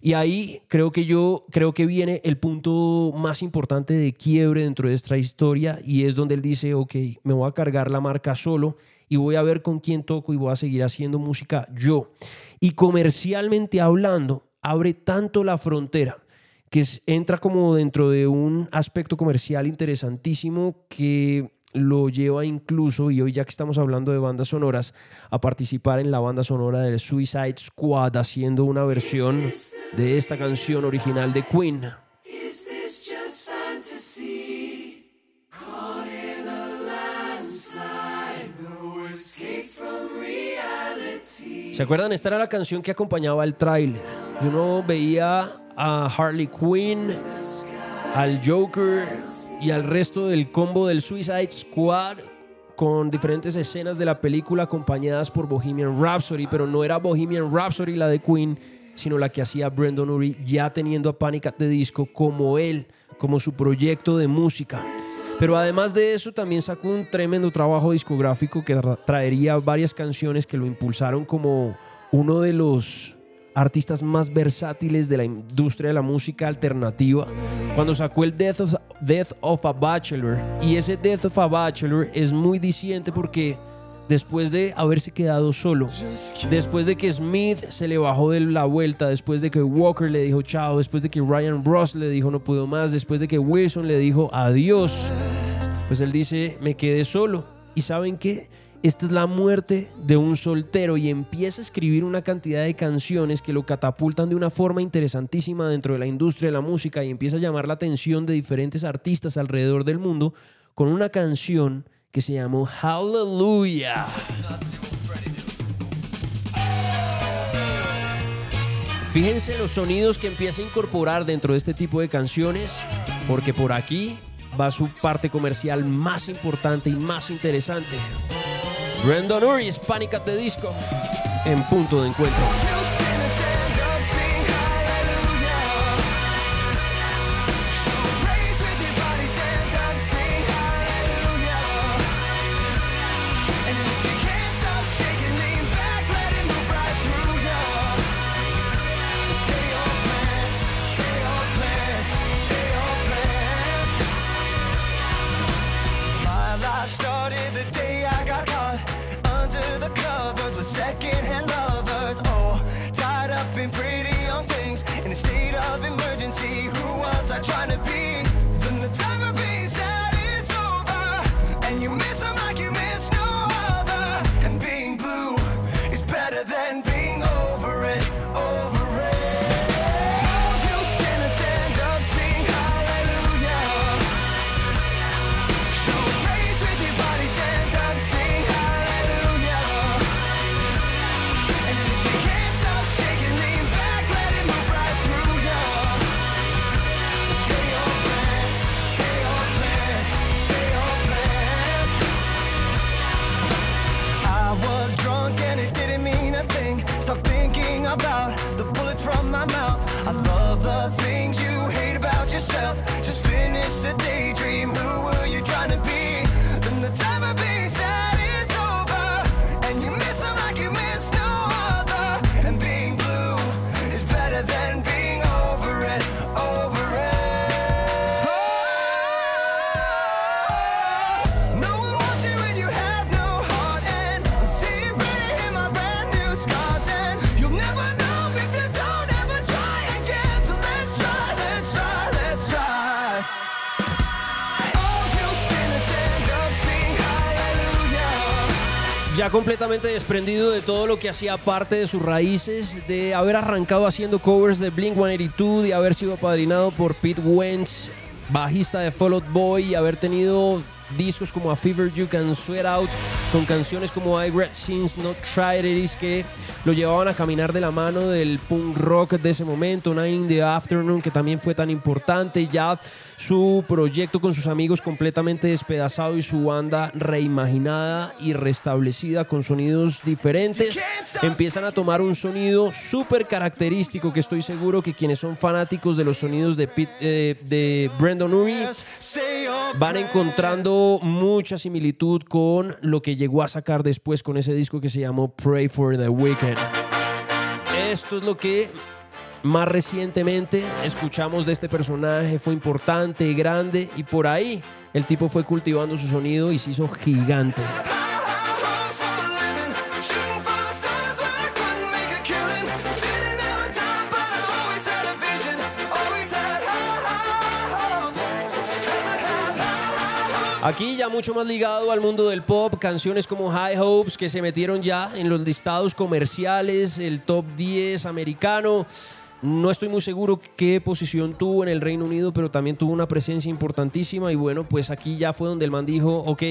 Y ahí creo que yo, creo que viene el punto más importante de quiebre dentro de esta historia y es donde él dice, ok, me voy a cargar la marca solo y voy a ver con quién toco y voy a seguir haciendo música yo. Y comercialmente hablando, abre tanto la frontera que entra como dentro de un aspecto comercial interesantísimo que lo lleva incluso, y hoy ya que estamos hablando de bandas sonoras, a participar en la banda sonora del Suicide Squad haciendo una versión de esta canción original de Queen. ¿Se acuerdan? Esta era la canción que acompañaba el tráiler. Y uno veía a Harley Quinn, al Joker y al resto del combo del Suicide Squad con diferentes escenas de la película acompañadas por Bohemian Rhapsody, pero no era Bohemian Rhapsody la de Queen, sino la que hacía Brendan Urie ya teniendo a Panic at the Disco como él, como su proyecto de música. Pero además de eso, también sacó un tremendo trabajo discográfico que tra- traería varias canciones que lo impulsaron como uno de los artistas más versátiles de la industria de la música alternativa. Cuando sacó el Death of, Death of a Bachelor, y ese Death of a Bachelor es muy diciente porque después de haberse quedado solo, después de que Smith se le bajó de la vuelta, después de que Walker le dijo chao, después de que Ryan Ross le dijo no puedo más, después de que Wilson le dijo adiós, pues él dice me quedé solo. ¿Y saben qué? Esta es la muerte de un soltero y empieza a escribir una cantidad de canciones que lo catapultan de una forma interesantísima dentro de la industria de la música y empieza a llamar la atención de diferentes artistas alrededor del mundo con una canción que se llamó Hallelujah. Fíjense los sonidos que empieza a incorporar dentro de este tipo de canciones, porque por aquí va su parte comercial más importante y más interesante. Brandon Urie, Panic at the Disco, en punto de encuentro. yourself. Completamente desprendido de todo lo que hacía parte de sus raíces, de haber arrancado haciendo covers de Blink 182, de haber sido apadrinado por Pete Wentz, bajista de Fall Out Boy, y haber tenido discos como A Fever You Can Sweat Out, con canciones como I Read Since Not Tried It que lo llevaban a caminar de la mano del punk rock de ese momento, Night in the Afternoon, que también fue tan importante, ya su proyecto con sus amigos completamente despedazado y su banda reimaginada y restablecida con sonidos diferentes, empiezan a tomar un sonido súper característico que estoy seguro que quienes son fanáticos de los sonidos de, Pete- eh, de Brandon your van encontrando mucha similitud con lo que llegó a sacar después con ese disco que se llamó Pray for the Wicked. Esto es lo que más recientemente escuchamos de este personaje, fue importante, grande y por ahí el tipo fue cultivando su sonido y se hizo gigante. Aquí ya mucho más ligado al mundo del pop, canciones como High Hopes que se metieron ya en los listados comerciales, el top 10 americano. No estoy muy seguro qué posición tuvo en el Reino Unido, pero también tuvo una presencia importantísima y bueno, pues aquí ya fue donde el man dijo, ok,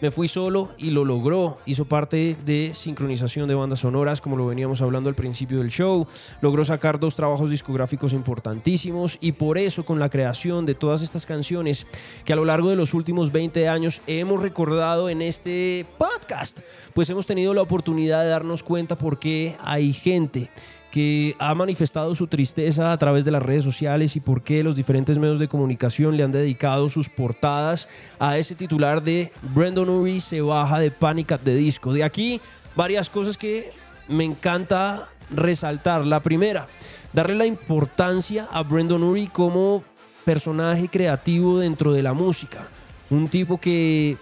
me fui solo y lo logró. Hizo parte de sincronización de bandas sonoras, como lo veníamos hablando al principio del show. Logró sacar dos trabajos discográficos importantísimos y por eso con la creación de todas estas canciones que a lo largo de los últimos 20 años hemos recordado en este podcast, pues hemos tenido la oportunidad de darnos cuenta por qué hay gente que ha manifestado su tristeza a través de las redes sociales y por qué los diferentes medios de comunicación le han dedicado sus portadas a ese titular de Brandon Urie se baja de Panic at the Disco. De aquí varias cosas que me encanta resaltar. La primera, darle la importancia a Brandon Urie como personaje creativo dentro de la música. Un tipo que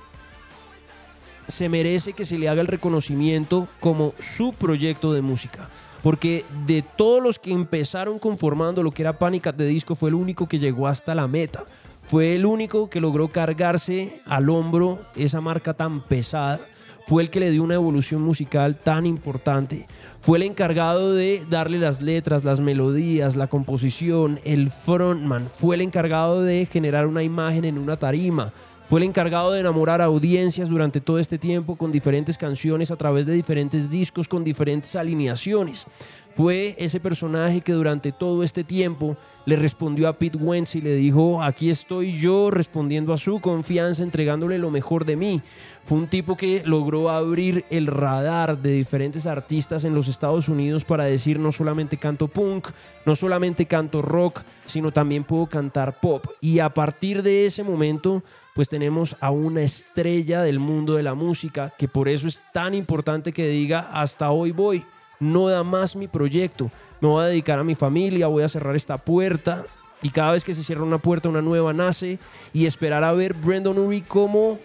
se merece que se le haga el reconocimiento como su proyecto de música. Porque de todos los que empezaron conformando lo que era Panic! at the Disco, fue el único que llegó hasta la meta. Fue el único que logró cargarse al hombro esa marca tan pesada. Fue el que le dio una evolución musical tan importante. Fue el encargado de darle las letras, las melodías, la composición, el frontman. Fue el encargado de generar una imagen en una tarima. Fue el encargado de enamorar a audiencias durante todo este tiempo con diferentes canciones a través de diferentes discos con diferentes alineaciones. Fue ese personaje que durante todo este tiempo le respondió a Pete Wentz y le dijo, aquí estoy yo respondiendo a su confianza, entregándole lo mejor de mí. Fue un tipo que logró abrir el radar de diferentes artistas en los Estados Unidos para decir no solamente canto punk, no solamente canto rock, sino también puedo cantar pop. Y a partir de ese momento pues tenemos a una estrella del mundo de la música, que por eso es tan importante que diga, hasta hoy voy, no da más mi proyecto, me voy a dedicar a mi familia, voy a cerrar esta puerta, y cada vez que se cierra una puerta, una nueva nace, y esperar a ver Brandon Urie cómo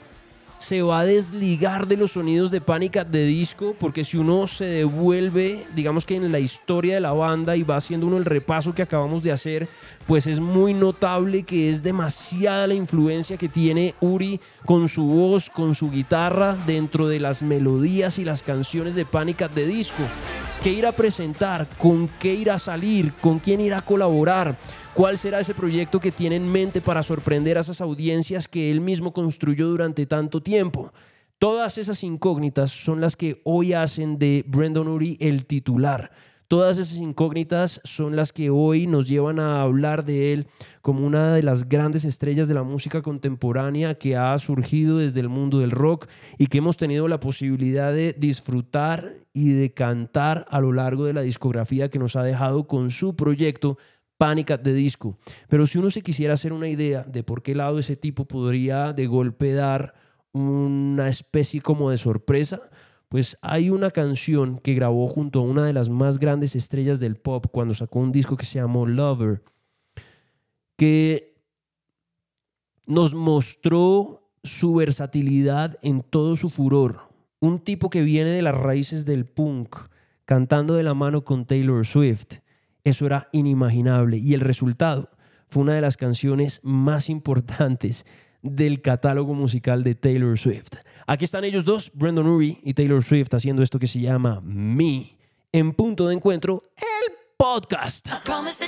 se va a desligar de los sonidos de Panic! at the Disco, porque si uno se devuelve, digamos que en la historia de la banda y va haciendo uno el repaso que acabamos de hacer, pues es muy notable que es demasiada la influencia que tiene Uri con su voz, con su guitarra, dentro de las melodías y las canciones de Panic! at the Disco. ¿Qué ir a presentar? ¿Con qué ir a salir? ¿Con quién ir a colaborar? ¿Cuál será ese proyecto que tiene en mente para sorprender a esas audiencias que él mismo construyó durante tanto tiempo? Todas esas incógnitas son las que hoy hacen de Brandon Urie el titular. Todas esas incógnitas son las que hoy nos llevan a hablar de él como una de las grandes estrellas de la música contemporánea que ha surgido desde el mundo del rock y que hemos tenido la posibilidad de disfrutar y de cantar a lo largo de la discografía que nos ha dejado con su proyecto Panic! at the Disco. Pero si uno se quisiera hacer una idea de por qué lado ese tipo podría de golpe dar una especie como de sorpresa, pues hay una canción que grabó junto a una de las más grandes estrellas del pop cuando sacó un disco que se llamó Lover, que nos mostró su versatilidad en todo su furor. Un tipo que viene de las raíces del punk, cantando de la mano con Taylor Swift. Eso era inimaginable y el resultado fue una de las canciones más importantes del catálogo musical de Taylor Swift. Aquí están ellos dos, Brandon Urie y Taylor Swift, haciendo esto que se llama Me, en punto de encuentro, el podcast. Promise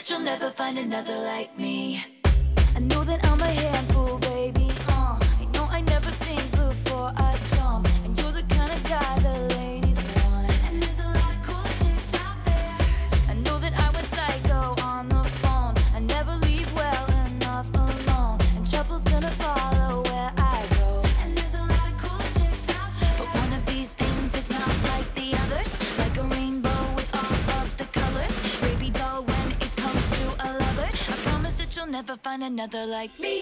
never find another like me.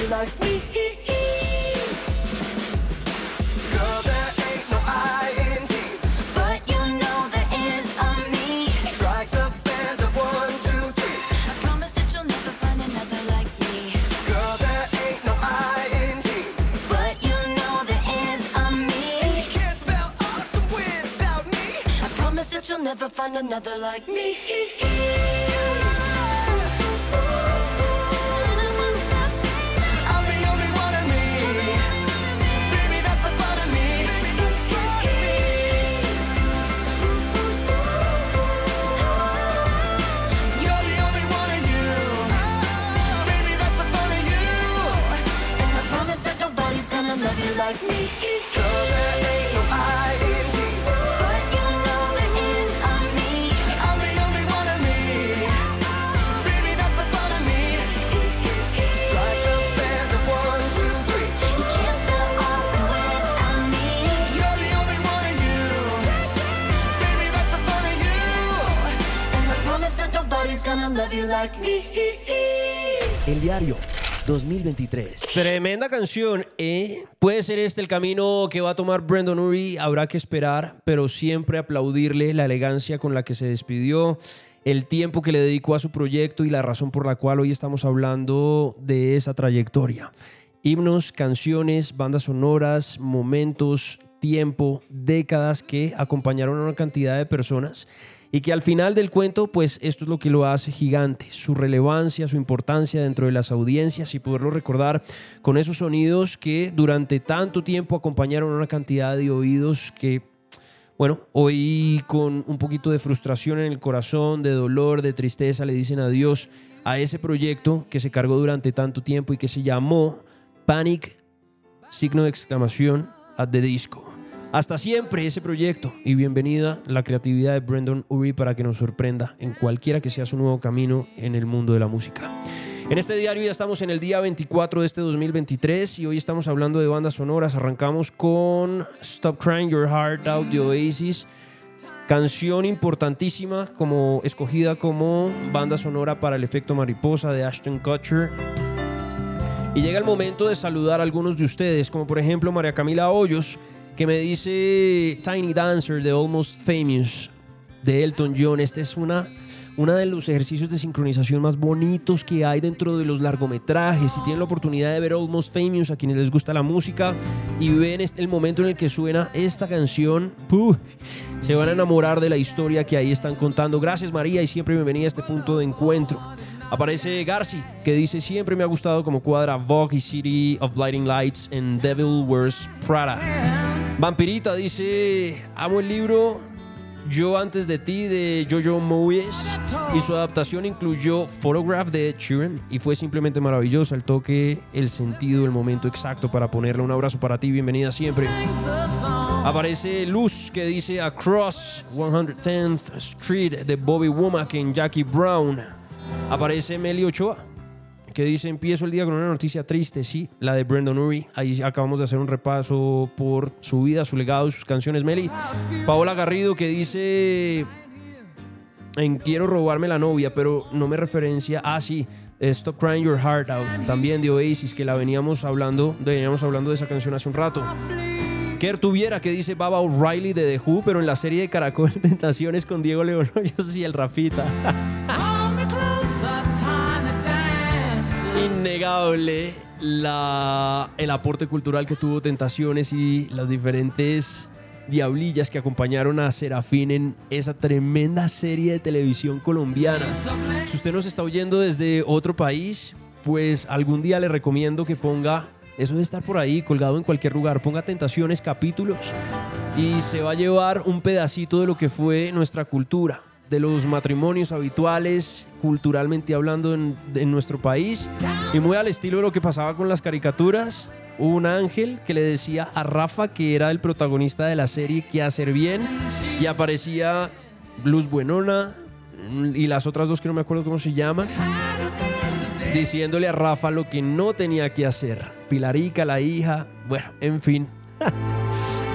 you like me. Girl, there ain't no I in team. But you know there is a me. Strike the band of one, two, three. I promise that you'll never find another like me. Girl, there ain't no I in team. But you know there is a me You can't spell awesome without me. I promise that you'll never find another like me. El diario 2023. Tremenda canción, ¿eh? Puede ser este el camino que va a tomar Brandon Urie, habrá que esperar, pero siempre aplaudirle la elegancia con la que se despidió, el tiempo que le dedicó a su proyecto y la razón por la cual hoy estamos hablando de esa trayectoria. Himnos, canciones, bandas sonoras, momentos, tiempo, décadas que acompañaron a una cantidad de personas y que al final del cuento, pues esto es lo que lo hace gigante, su relevancia, su importancia dentro de las audiencias y poderlo recordar con esos sonidos que durante tanto tiempo acompañaron a una cantidad de oídos que, bueno, hoy con un poquito de frustración en el corazón, de dolor, de tristeza, le dicen adiós a ese proyecto que se cargó durante tanto tiempo y que se llamó Panic, signo de exclamación, at the disco. Hasta siempre ese proyecto y bienvenida la creatividad de Brendan Urie para que nos sorprenda en cualquiera que sea su nuevo camino en el mundo de la música. En este diario ya estamos en el día 24 de este 2023 y hoy estamos hablando de bandas sonoras. Arrancamos con Stop Crying Your Heart Out de Oasis. Canción importantísima como escogida como banda sonora para el efecto mariposa de Ashton Kutcher. Y llega el momento de saludar a algunos de ustedes, como por ejemplo María Camila Hoyos, que me dice Tiny Dancer de Almost Famous de Elton John. Este es una, una de los ejercicios de sincronización más bonitos que hay dentro de los largometrajes. Si tienen la oportunidad de ver Almost Famous, a quienes les gusta la música y ven este- el momento en el que suena esta canción, se van a enamorar de la historia que ahí están contando. Gracias María y siempre bienvenida a este punto de encuentro. Aparece Garci, que dice siempre me ha gustado como cuadra Vogue y City of Blinding Lights en Devil Wears Prada. Vampirita dice, amo el libro Yo antes de ti de Jojo Moyes y su adaptación incluyó Photograph de Ed y fue simplemente maravillosa el toque, el sentido, el momento exacto para ponerle un abrazo para ti, bienvenida siempre. Aparece Luz que dice Across 110th Street de Bobby Womack en Jackie Brown. Aparece Meli Ochoa que dice empiezo el día con una noticia triste, sí, la de Brendan Urie. Ahí acabamos de hacer un repaso por su vida, su legado, sus canciones. Meli. Paola Garrido que dice en quiero robarme la novia, pero no me referencia. Ah, sí. Stop Crying Your Heart Out, también de Oasis, que la veníamos hablando, veníamos hablando de esa canción hace un rato. Kerr Tuviera, que dice Baba O'Reilly de The Who, pero en la serie de Caracol Tentaciones con Diego León y el Rafita. Innegable el aporte cultural que tuvo Tentaciones y las diferentes diablillas que acompañaron a Serafín en esa tremenda serie de televisión colombiana. Si usted nos está oyendo desde otro país, pues algún día le recomiendo que ponga, eso de estar por ahí colgado en cualquier lugar, ponga Tentaciones, capítulos y se va a llevar un pedacito de lo que fue nuestra cultura, de los matrimonios habituales, culturalmente hablando en, nuestro país. Y muy al estilo de lo que pasaba con las caricaturas un ángel que le decía a Rafa que era el protagonista de la serie que hacer bien y aparecía Luz Buenona y las otras dos que no me acuerdo cómo se llaman diciéndole a Rafa lo que no tenía que hacer. Pilarica la hija bueno en fin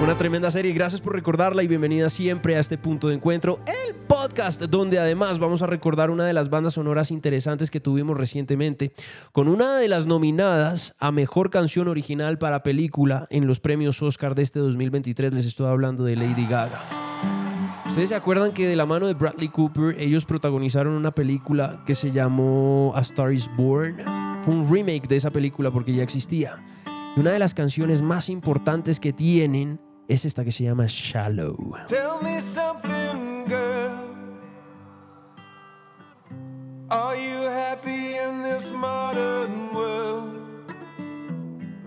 una tremenda serie gracias por recordarla y bienvenida siempre a este punto de encuentro el podcast donde además vamos a recordar una de las bandas sonoras interesantes que tuvimos recientemente con una de las nominadas a mejor canción original para película en los premios Oscar de este 2023. Les estoy hablando de Lady Gaga. ¿Ustedes se acuerdan que de la mano de Bradley Cooper ellos protagonizaron una película que se llamó A Star is Born? Fue un remake de esa película porque ya existía. Y una de las canciones más importantes que tienen es esta que se llama Shallow. Tell me something, girl. Are you happy in this modern world?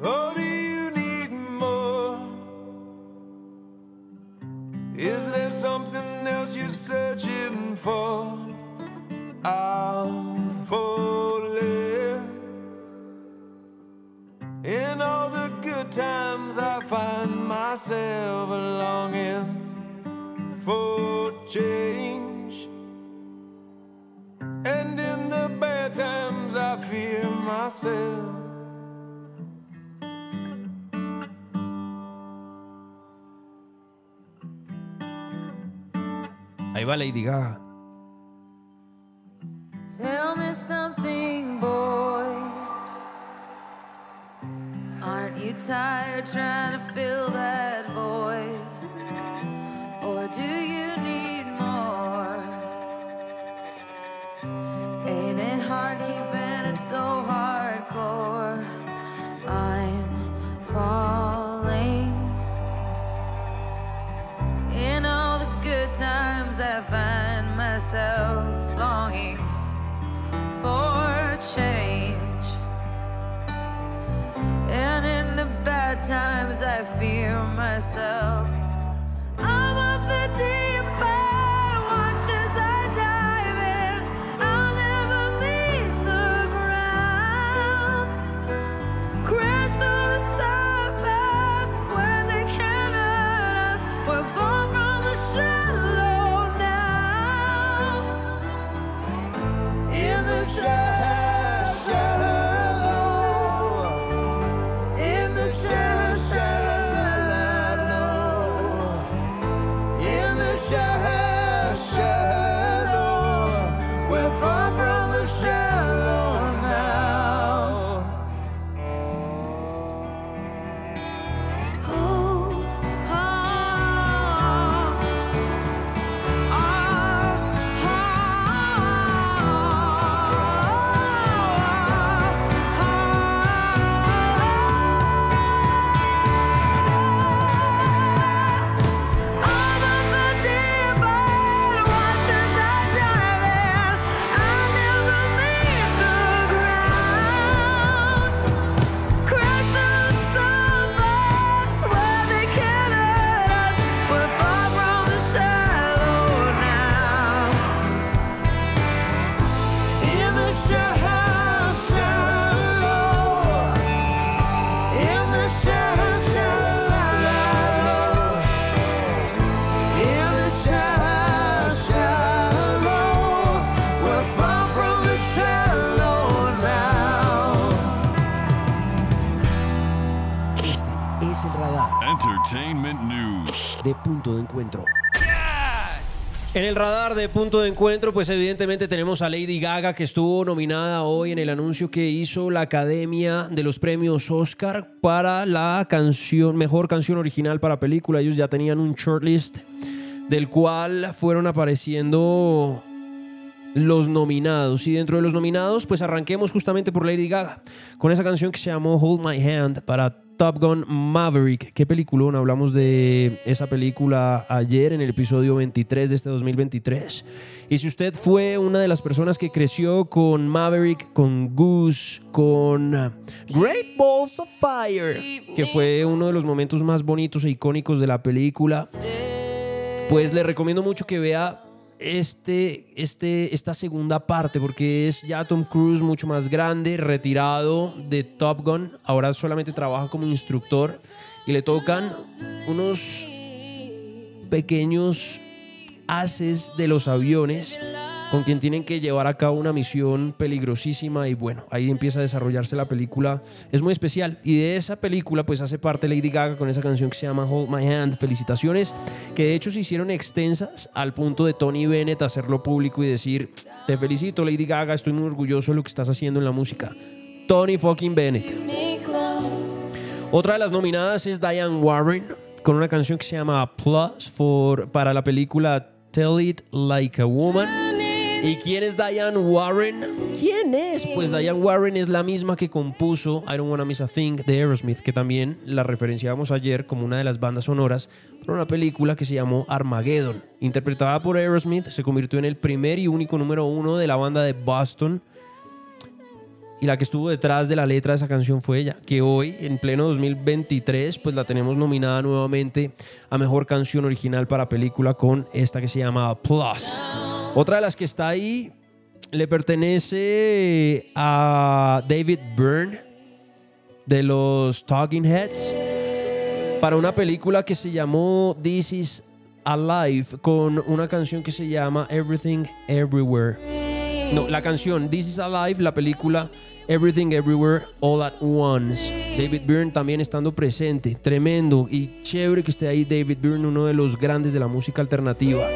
Or do you need more? Is there something else you're searching for? I'm falling. In all the good times, I find myself longing for change. And in the bad times, I fear myself. Ahí va Lady Gaga. Tired trying to fill that void? Or do you need more? Ain't it hard keeping it so hardcore? Myself. Entertainment News. de punto de encuentro. En el radar de punto de encuentro, pues evidentemente tenemos a Lady Gaga que estuvo nominada hoy en el anuncio que hizo la Academia de los Premios Oscar para la canción mejor canción original para película. Ellos ya tenían un shortlist del cual fueron apareciendo los nominados. Y dentro de los nominados, pues arranquemos justamente por Lady Gaga, con esa canción que se llamó Hold My Hand para Top Gun Maverick. Qué peliculón, hablamos de esa película ayer en el episodio 23 de este 2023. Y si usted fue una de las personas que creció con Maverick, con Goose, con Great Balls of Fire, que fue uno de los momentos más bonitos e icónicos de la película, pues le recomiendo mucho que vea este, este, esta segunda parte, porque es ya Tom Cruise mucho más grande, retirado de Top Gun, ahora solamente trabaja como instructor y le tocan unos pequeños haces de los aviones con quien tienen que llevar a cabo una misión peligrosísima y bueno, ahí empieza a desarrollarse la película. Es muy especial y de esa película pues hace parte Lady Gaga con esa canción que se llama Hold My Hand. Felicitaciones que de hecho se hicieron extensas al punto de Tony Bennett hacerlo público y decir, te felicito Lady Gaga, estoy muy orgulloso de lo que estás haciendo en la música. Tony fucking Bennett. Otra de las nominadas es Diane Warren con una canción que se llama Plus for, para la película Tell It Like a Woman. ¿Y quién es Diane Warren? ¿Quién es? Pues Diane Warren es la misma que compuso I Don't Wanna Miss a Thing de Aerosmith, que también la referenciábamos ayer como una de las bandas sonoras para una película que se llamó Armageddon. Interpretada por Aerosmith, se convirtió en el primer y único número uno de la banda de Boston y la que estuvo detrás de la letra de esa canción fue ella, que hoy, en pleno 2023, pues la tenemos nominada nuevamente a Mejor Canción Original para Película con esta que se llama Plus. Otra de las que está ahí le pertenece a David Byrne de los Talking Heads para una película que se llamó This Is Alive con una canción que se llama Everything Everywhere. No, la canción This Is Alive, la película Everything Everywhere All at Once. David Byrne también estando presente. Tremendo y chévere que esté ahí David Byrne, uno de los grandes de la música alternativa.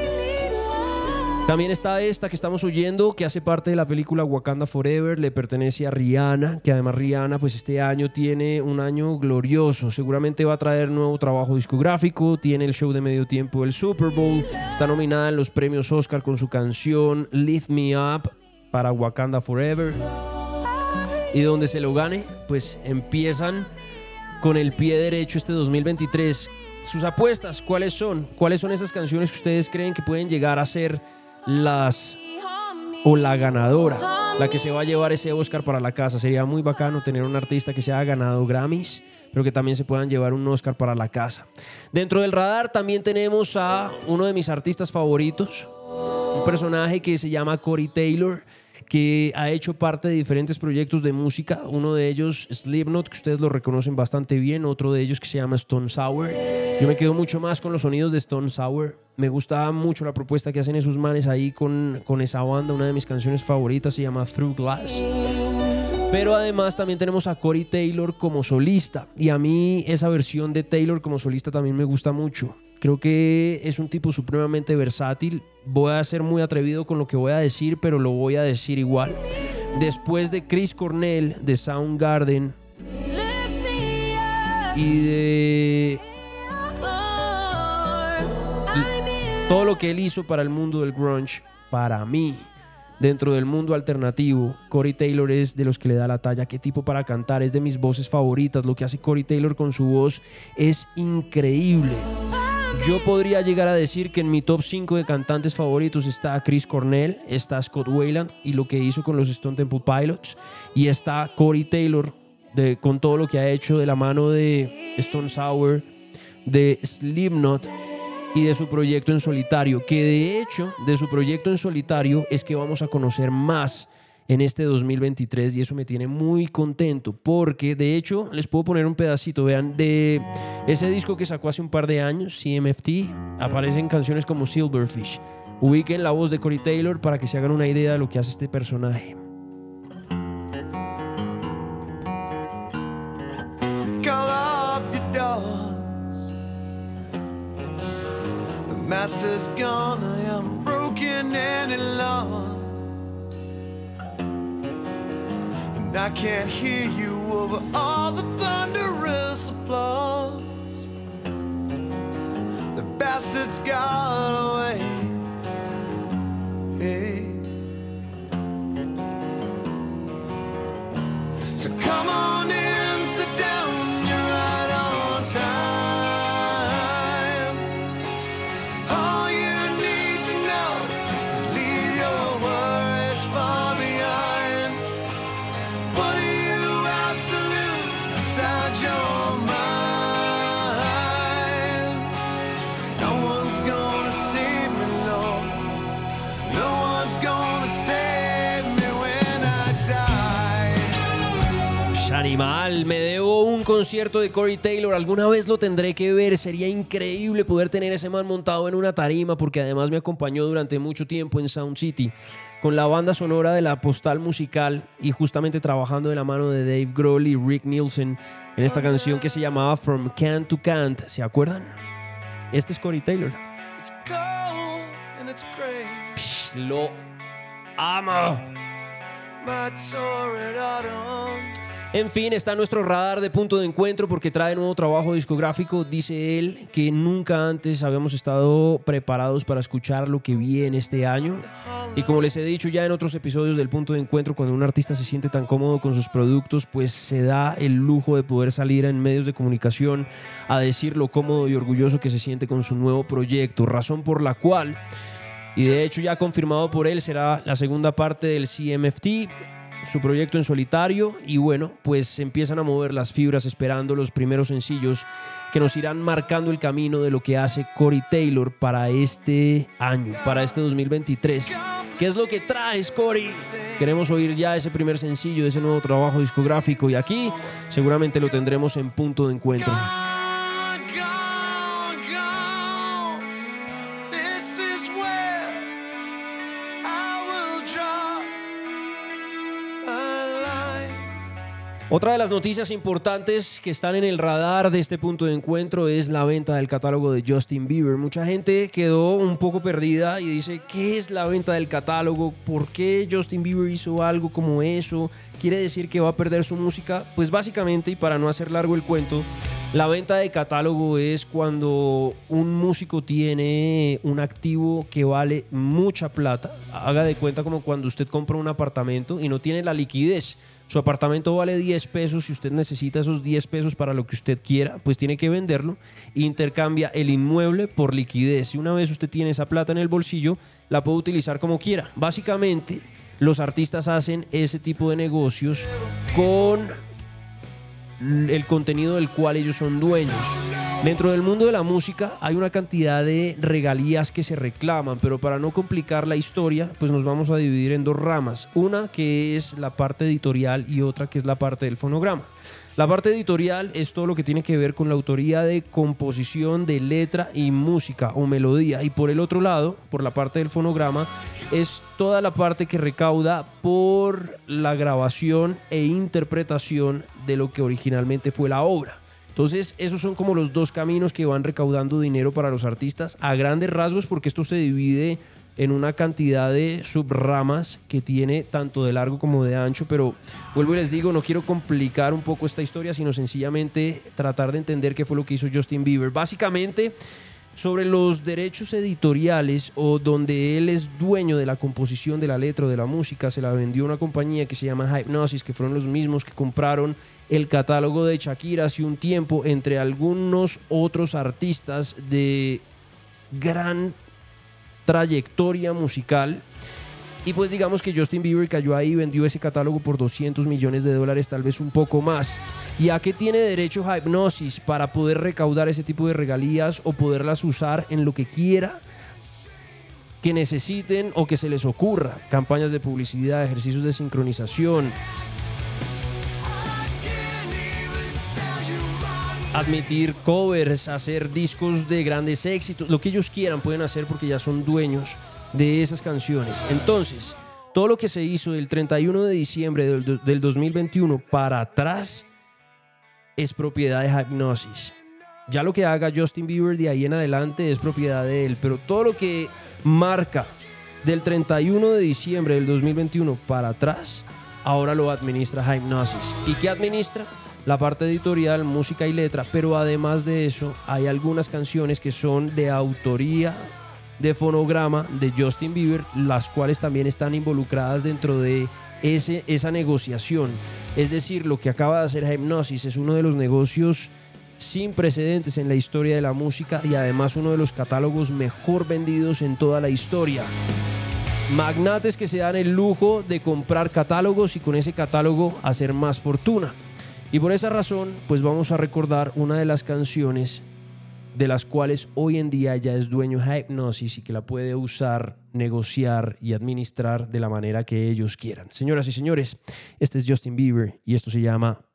También está esta que estamos oyendo, que hace parte de la película Wakanda Forever, le pertenece a Rihanna, que además Rihanna pues este año tiene un año glorioso, seguramente va a traer nuevo trabajo discográfico, tiene el show de medio tiempo del Super Bowl, está nominada en los premios Oscar con su canción Lift Me Up para Wakanda Forever. Y donde se lo gane, pues empiezan con el pie derecho este 2023. Sus apuestas, ¿cuáles son? ¿Cuáles son esas canciones que ustedes creen que pueden llegar a ser las o la ganadora, la que se va a llevar ese Oscar para la casa. Sería muy bacano tener un artista que se haya ganado Grammys, pero que también se puedan llevar un Oscar para la casa. Dentro del radar también tenemos a uno de mis artistas favoritos, un personaje que se llama Corey Taylor que ha hecho parte de diferentes proyectos de música, uno de ellos Slipknot, que ustedes lo reconocen bastante bien, otro de ellos que se llama Stone Sour. Yo me quedo mucho más con los sonidos de Stone Sour. Me gusta mucho la propuesta que hacen esos manes ahí con, con esa banda, una de mis canciones favoritas se llama Through Glass. Pero además también tenemos a Corey Taylor como solista. Y a mí esa versión de Taylor como solista también me gusta mucho. Creo que es un tipo supremamente versátil. Voy a ser muy atrevido con lo que voy a decir, pero lo voy a decir igual. Después de Chris Cornell de Soundgarden y de todo lo que él hizo para el mundo del grunge, para mí, dentro del mundo alternativo, Corey Taylor es de los que le da la talla. Qué tipo para cantar, es de mis voces favoritas. Lo que hace Corey Taylor con su voz es increíble. Yo podría llegar a decir que en mi top 5 de cantantes favoritos está Chris Cornell, está Scott Weiland y lo que hizo con los Stone Temple Pilots, y está Corey Taylor de, con todo lo que ha hecho de la mano de Stone Sour, de Slipknot y de su proyecto en solitario, que de hecho de su proyecto en solitario es que vamos a conocer más en este 2023 y eso me tiene muy contento porque de hecho les puedo poner un pedacito, vean, de ese disco que sacó hace un par de años, CMFT, aparecen canciones como Silverfish. Ubiquen la voz de Corey Taylor para que se hagan una idea de lo que hace este personaje. Is gone. I am broken and in love. I can't hear you over all the thunderous applause. The bastards got away. Hey. So come on in, Animal, me debo un concierto de Corey Taylor. Alguna vez lo tendré que ver. Sería increíble poder tener ese man montado en una tarima porque además me acompañó durante mucho tiempo en Sound City con la banda sonora de la postal musical y justamente trabajando de la mano de Dave Grohl y Rick Nielsen en esta canción que se llamaba From Can to Can't. ¿Se acuerdan? Este es Corey Taylor. It's cold and it's gray. Lo amo. My. En fin, está nuestro radar de punto de encuentro porque trae nuevo trabajo discográfico. Dice él que nunca antes habíamos estado preparados para escuchar lo que viene este año. Y como les he dicho ya en otros episodios del punto de encuentro, cuando un artista se siente tan cómodo con sus productos, pues se da el lujo de poder salir en medios de comunicación a decir lo cómodo y orgulloso que se siente con su nuevo proyecto. Razón por la cual, y de hecho ya confirmado por él, será la segunda parte del CMFT su proyecto en solitario y bueno, pues empiezan a mover las fibras esperando los primeros sencillos que nos irán marcando el camino de lo que hace Corey Taylor para este año, para este 2023. ¿Qué es lo que traes, Corey? Queremos oír ya ese primer sencillo de ese nuevo trabajo discográfico y aquí seguramente lo tendremos en punto de encuentro. Otra de las noticias importantes que están en el radar de este punto de encuentro es la venta del catálogo de Justin Bieber. Mucha gente quedó un poco perdida y dice, ¿qué es la venta del catálogo? ¿Por qué Justin Bieber hizo algo como eso? ¿Quiere decir que va a perder su música? Pues básicamente, y para no hacer largo el cuento, la venta de catálogo es cuando un músico tiene un activo que vale mucha plata. Haga de cuenta como cuando usted compra un apartamento y no tiene la liquidez. Su apartamento vale 10 pesos y usted necesita esos 10 pesos para lo que usted quiera, pues tiene que venderlo intercambia el inmueble por liquidez. Y una vez usted tiene esa plata en el bolsillo, la puede utilizar como quiera. Básicamente, los artistas hacen ese tipo de negocios con el contenido del cual ellos son dueños. Dentro del mundo de la música hay una cantidad de regalías que se reclaman, pero para no complicar la historia, pues nos vamos a dividir en dos ramas. Una que es la parte editorial y otra que es la parte del fonograma. La parte editorial es todo lo que tiene que ver con la autoría de composición de letra y música o melodía. Y por el otro lado, por la parte del fonograma, es toda la parte que recauda por la grabación e interpretación de lo que originalmente fue la obra. Entonces, esos son como los dos caminos que van recaudando dinero para los artistas a grandes rasgos, porque esto se divide en una cantidad de subramas que tiene tanto de largo como de ancho, pero vuelvo y les digo, no quiero complicar un poco esta historia, sino sencillamente tratar de entender qué fue lo que hizo Justin Bieber. Básicamente, sobre los derechos editoriales o donde él es dueño de la composición de la letra o de la música, se la vendió una compañía que se llama Hypnosis, que fueron los mismos que compraron el catálogo de Shakira hace un tiempo, entre algunos otros artistas de gran trayectoria musical. Y pues digamos que Justin Bieber cayó ahí y vendió ese catálogo por 200 millones de dólares, tal vez un poco más. ¿Y a qué tiene derecho Hypnosis para poder recaudar ese tipo de regalías o poderlas usar en lo que quiera que necesiten o que se les ocurra? Campañas de publicidad, ejercicios de sincronización, admitir covers, hacer discos de grandes éxitos, lo que ellos quieran pueden hacer porque ya son dueños de esas canciones. Entonces, todo lo que se hizo del 31 de diciembre del, del 2021 para atrás es propiedad de Hypnosis. Ya lo que haga Justin Bieber de ahí en adelante es propiedad de él, pero todo lo que marca del 31 de diciembre del 2021 para atrás, ahora lo administra Hypnosis. ¿Y qué administra? La parte editorial, música y letra, pero además de eso, hay algunas canciones que son de autoría de fonograma de Justin Bieber, las cuales también están involucradas dentro de ese, esa negociación. Es decir, lo que acaba de hacer Hypnosis es uno de los negocios sin precedentes en la historia de la música y además uno de los catálogos mejor vendidos en toda la historia. Magnates que se dan el lujo de comprar catálogos y con ese catálogo hacer más fortuna. Y por esa razón, pues vamos a recordar una de las canciones de las cuales hoy en día ya es dueño Hypnosis y que la puede usar, negociar y administrar de la manera que ellos quieran. Señoras y señores, este es Justin Bieber y esto se llama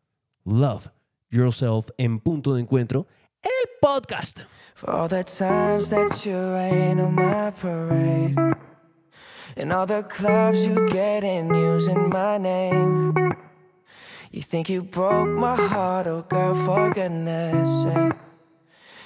Love Yourself en punto de encuentro, el podcast. For all the times that you on my parade And all the clubs using my name You think you broke my heart, oh girl, for goodness sake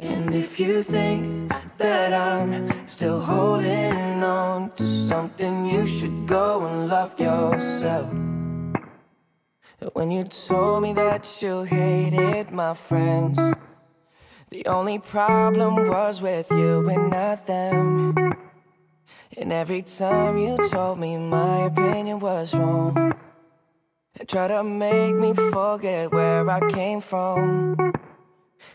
And if you think that I'm still holding on to something You should go and love yourself When you told me that you hated my friends the only problem was with you and not them. And every time you told me my opinion was wrong, and tried to make me forget where I came from.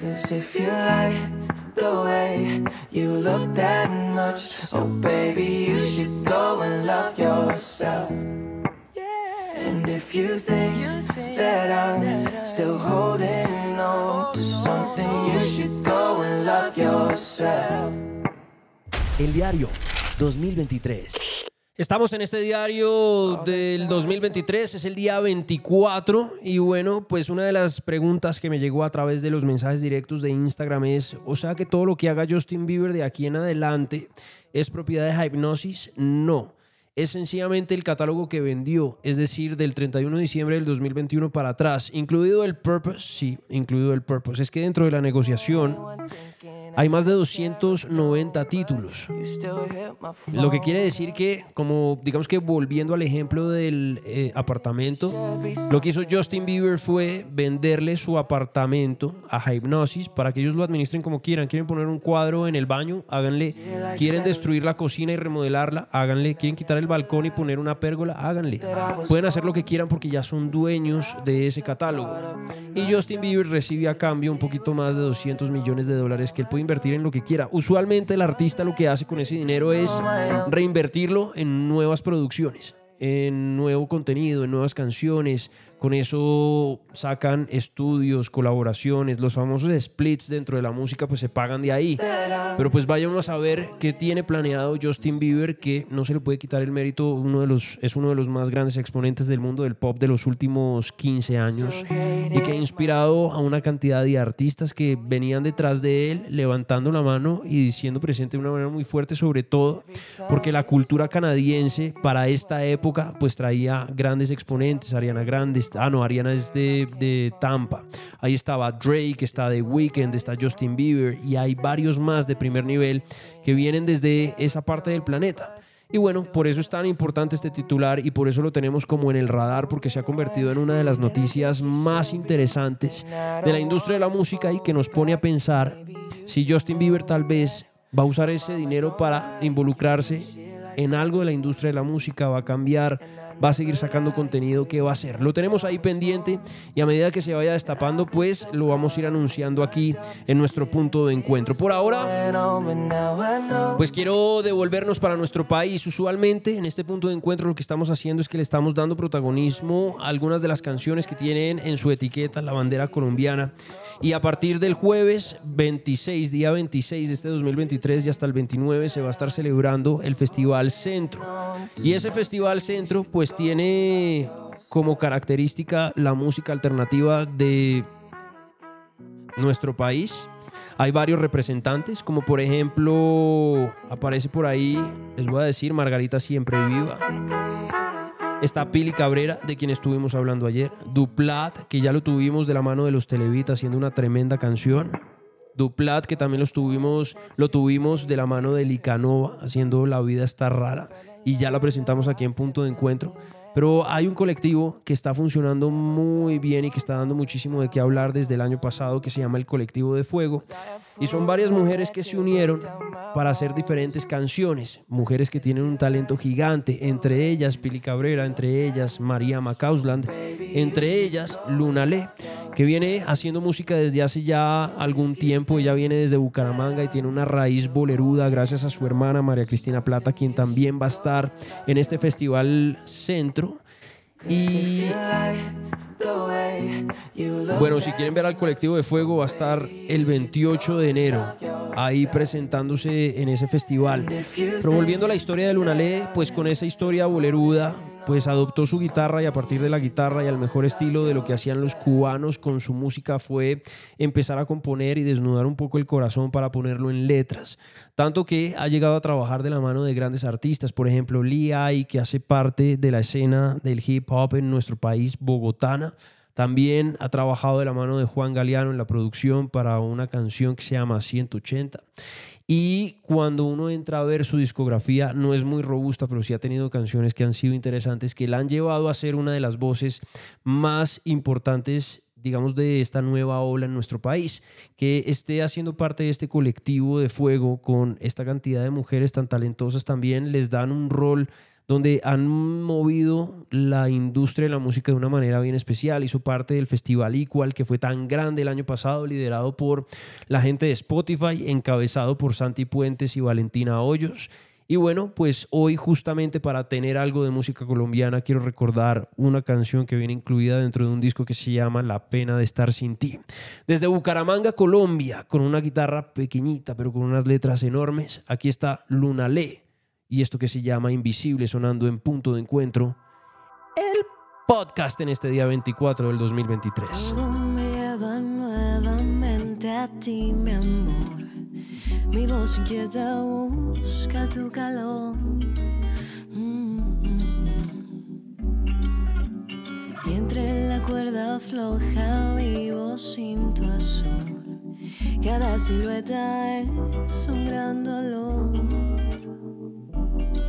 Cause if you like the way you look that much, oh baby, you should go and love yourself. And if you think that I'm still holding on to something, you should go and love yourself. El diario 2023. Estamos en este diario del 2023, es el día 24 y bueno, pues una de las preguntas que me llegó a través de los mensajes directos de Instagram es, o sea que todo lo que haga Justin Bieber de aquí en adelante es propiedad de Hypnosis? No, es sencillamente el catálogo que vendió, es decir, del 31 de diciembre del 2021 para atrás, incluido el Purpose, sí, incluido el Purpose. Es que dentro de la negociación hay más de 290 títulos. Lo que quiere decir que, como digamos que volviendo al ejemplo del eh, apartamento, lo que hizo Justin Bieber fue venderle su apartamento a Hypnosis para que ellos lo administren como quieran. Quieren poner un cuadro en el baño, háganle. Quieren destruir la cocina y remodelarla, háganle. Quieren quitar el balcón y poner una pérgola, háganle. Pueden hacer lo que quieran porque ya son dueños de ese catálogo. Y Justin Bieber recibe a cambio un poquito más de 200 millones de dólares que él puede invertir en lo que quiera. Usualmente el artista lo que hace con ese dinero es reinvertirlo en nuevas producciones, en nuevo contenido, en nuevas canciones. Con eso sacan estudios, colaboraciones, los famosos splits dentro de la música pues se pagan de ahí. Pero pues vaya uno a saber qué tiene planeado Justin Bieber que no se le puede quitar el mérito, uno de los, es uno de los más grandes exponentes del mundo del pop de los últimos 15 años y que ha inspirado a una cantidad de artistas que venían detrás de él levantando la mano y diciendo presente de una manera muy fuerte sobre todo porque la cultura canadiense para esta época pues traía grandes exponentes, Ariana Grande, ah no, Ariana es de, de Tampa, ahí estaba Drake, está The Weeknd, está Justin Bieber y hay varios más de primer nivel que vienen desde esa parte del planeta. Y bueno, por eso es tan importante este titular y por eso lo tenemos como en el radar, porque se ha convertido en una de las noticias más interesantes de la industria de la música y que nos pone a pensar si Justin Bieber tal vez va a usar ese dinero para involucrarse en algo de la industria de la música, va a cambiar, va a seguir sacando contenido, ¿qué va a hacer? Lo tenemos ahí pendiente y a medida que se vaya destapando, pues lo vamos a ir anunciando aquí en nuestro punto de encuentro. Por ahora, pues quiero devolvernos para nuestro país. Usualmente en este punto de encuentro lo que estamos haciendo es que le estamos dando protagonismo a algunas de las canciones que tienen en su etiqueta la bandera colombiana. Y a partir del jueves 26, día 26 de este 2023 y hasta el 29 se va a estar celebrando el Festival Centro. Y ese Festival Centro pues tiene como característica la música alternativa de nuestro país. Hay varios representantes, como por ejemplo, aparece por ahí, les voy a decir, Margarita Siempre Viva. Está Pili Cabrera, de quien estuvimos hablando ayer. Duplat, que ya lo tuvimos de la mano de los Televita haciendo una tremenda canción. Duplat, que también los tuvimos, lo tuvimos de la mano de Licanova haciendo La vida está rara. Y ya la presentamos aquí en Punto de Encuentro. Pero hay un colectivo que está funcionando muy bien y que está dando muchísimo de qué hablar desde el año pasado que se llama el Colectivo de Fuego. Y son varias mujeres que se unieron para hacer diferentes canciones. Mujeres que tienen un talento gigante, entre ellas Pili Cabrera, entre ellas María Macausland, entre ellas Luna Le, que viene haciendo música desde hace ya algún tiempo. Ella viene desde Bucaramanga y tiene una raíz boleruda gracias a su hermana María Cristina Plata, quien también va a estar en este festival centro. Y bueno, si quieren ver al colectivo de fuego, va a estar el 28 de enero ahí presentándose en ese festival. Pero volviendo a la historia de Lunalé, pues con esa historia boleruda, pues adoptó su guitarra y a partir de la guitarra y al mejor estilo de lo que hacían los cubanos con su música fue empezar a componer y desnudar un poco el corazón para ponerlo en letras. Tanto que ha llegado a trabajar de la mano de grandes artistas, por ejemplo Lee Ai, que hace parte de la escena del hip hop en nuestro país, bogotana. También ha trabajado de la mano de Juan Galeano en la producción para una canción que se llama 180. Y cuando uno entra a ver su discografía, no es muy robusta, pero sí ha tenido canciones que han sido interesantes, que la han llevado a ser una de las voces más importantes digamos, de esta nueva ola en nuestro país, que esté haciendo parte de este colectivo de fuego con esta cantidad de mujeres tan talentosas también les dan un rol donde han movido la industria de la música de una manera bien especial. Hizo parte del Festival Equal, que fue tan grande el año pasado, liderado por la gente de Spotify, encabezado por Santi Puentes y Valentina Hoyos. Y bueno, pues hoy justamente para tener algo de música colombiana quiero recordar una canción que viene incluida dentro de un disco que se llama La pena de estar sin ti. Desde Bucaramanga, Colombia, con una guitarra pequeñita pero con unas letras enormes, aquí está Luna Le y esto que se llama Invisible sonando en punto de encuentro, el podcast en este día 24 del 2023. Todo me lleva nuevamente a ti, mi amor. Mi voz inquieta busca tu calor. Mm. Y entre la cuerda floja vivo sin tu azul. Cada silueta es un gran dolor.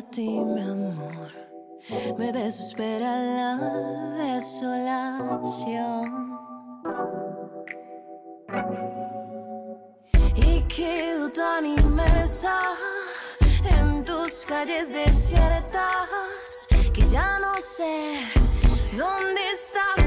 a ti, mi amor. Me desespera la desolación. Y quedo tan inmersa en tus calles desiertas que ya no sé dónde estás.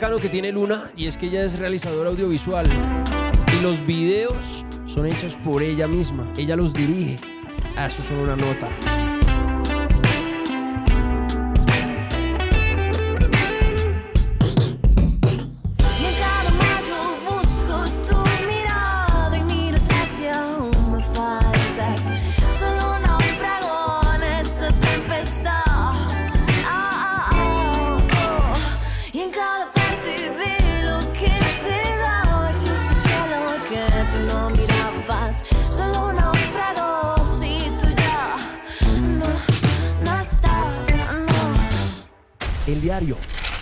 Bacano que tiene Luna y es que ella es realizadora audiovisual y los videos son hechos por ella misma. Ella los dirige. Ah, eso son una nota.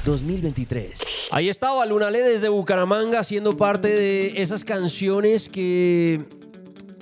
2023. Ahí estaba Lunale desde Bucaramanga siendo parte de esas canciones que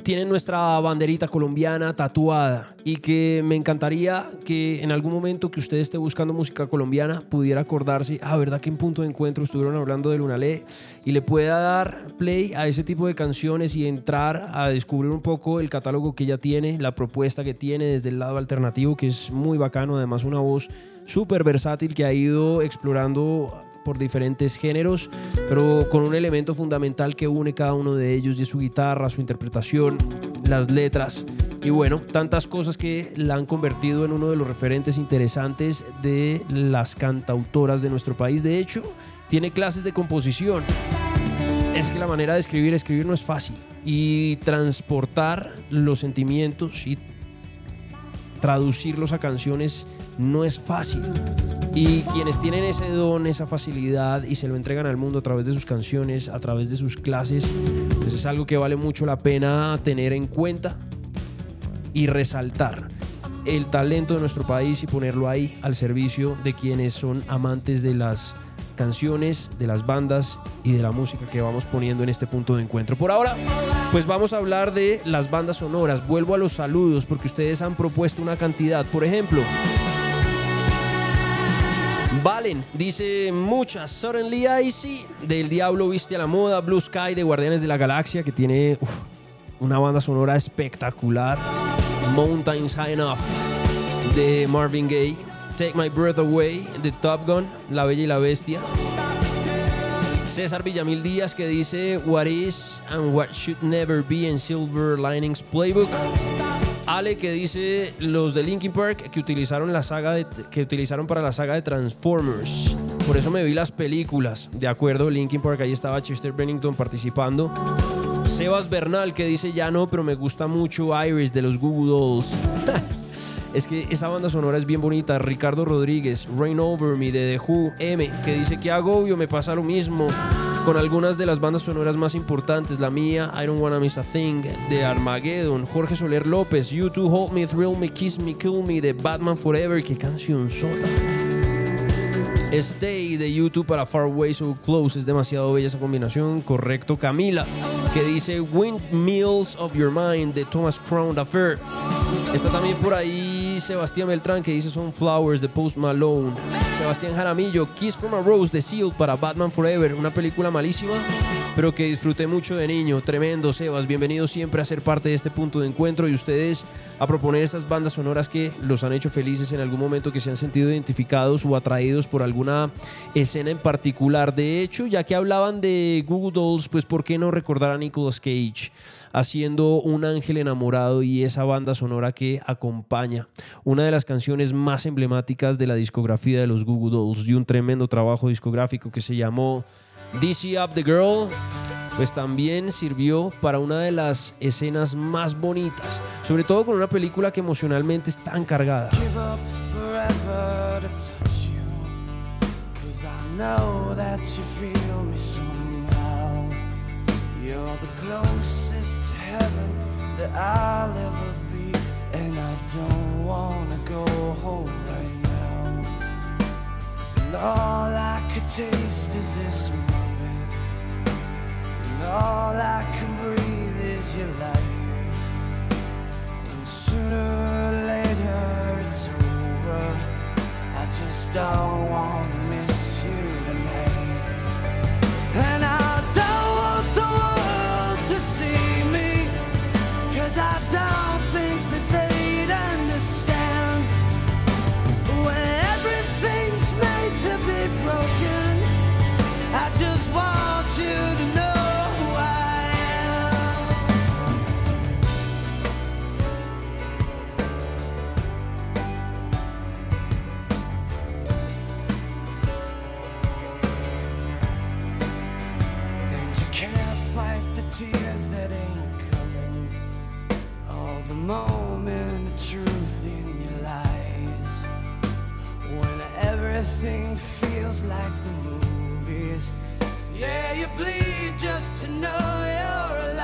tienen nuestra banderita colombiana tatuada y que me encantaría que en algún momento que usted esté buscando música colombiana pudiera acordarse, ah, verdad que en punto de encuentro estuvieron hablando de Lunale y le pueda dar play a ese tipo de canciones y entrar a descubrir un poco el catálogo que ella tiene, la propuesta que tiene desde el lado alternativo que es muy bacano, además una voz súper versátil que ha ido explorando por diferentes géneros, pero con un elemento fundamental que une cada uno de ellos, y su guitarra, su interpretación, las letras y bueno, tantas cosas que la han convertido en uno de los referentes interesantes de las cantautoras de nuestro país. De hecho, tiene clases de composición. Es que la manera de escribir, escribir no es fácil. Y transportar los sentimientos y traducirlos a canciones no es fácil. Y quienes tienen ese don, esa facilidad y se lo entregan al mundo a través de sus canciones, a través de sus clases, pues es algo que vale mucho la pena tener en cuenta y resaltar el talento de nuestro país y ponerlo ahí al servicio de quienes son amantes de las canciones, de las bandas y de la música que vamos poniendo en este punto de encuentro. Por ahora, pues vamos a hablar de las bandas sonoras. Vuelvo a los saludos porque ustedes han propuesto una cantidad. Por ejemplo, Valen, dice muchas. Suddenly Icy, del Diablo Viste a la Moda. Blue Sky, de Guardianes de la Galaxia, que tiene una banda sonora espectacular. Mountains High Enough, de Marvin Gaye. Take My Breath Away, de Top Gun, La Bella y la Bestia. César Villamil Díaz que dice What is and what should never be en Silver Linings Playbook. Ale que dice los de Linkin Park que utilizaron la saga de, que utilizaron para la saga de Transformers. Por eso me vi las películas. De acuerdo, Linkin Park ahí estaba Chester Bennington participando. Sebas Bernal que dice ya no, pero me gusta mucho Iris de los Google Dolls. Es que esa banda sonora es bien bonita. Ricardo Rodríguez, Rain Over Me de The Who, M, que dice que agobio, me pasa lo mismo con algunas de las bandas sonoras más importantes. La mía, I Don't Wanna Miss a Thing de Armageddon. Jorge Soler López, You Two Hold Me, Thrill Me, Kiss Me, Kill Me de Batman Forever. Qué canción sota. Stay de YouTube para Far Away So Close. Es demasiado bella esa combinación. Correcto. Camila, que dice Windmills of Your Mind de Thomas Crown Affair. Está también por ahí Sebastián Beltrán, que dice Son Flowers de Post Malone. Sebastián Jaramillo, Kiss from a Rose de Seal para Batman Forever. Una película malísima, pero que disfruté mucho de niño. Tremendo, Sebas. Bienvenido siempre a ser parte de este punto de encuentro y ustedes a proponer estas bandas sonoras que los han hecho felices en algún momento, que se han sentido identificados o atraídos por alguna escena en particular. De hecho, ya que hablaban de Google Dolls, pues ¿por qué no recordar a Nicolas Cage haciendo Un ángel enamorado y esa banda sonora que acompaña? Una de las canciones más emblemáticas de la discografía de los Google Dolls, de un tremendo trabajo discográfico que se llamó DC Up the Girl pues también sirvió para una de las escenas más bonitas, sobre todo con una película que emocionalmente es tan cargada. Heaven that I'll ever be. And I don't wanna go home right now. And all I could taste is this moment. And all I can breathe is your light. And sooner or later it's over. I just don't wanna miss feels like the movies. Yeah, you bleed just to know you're alive.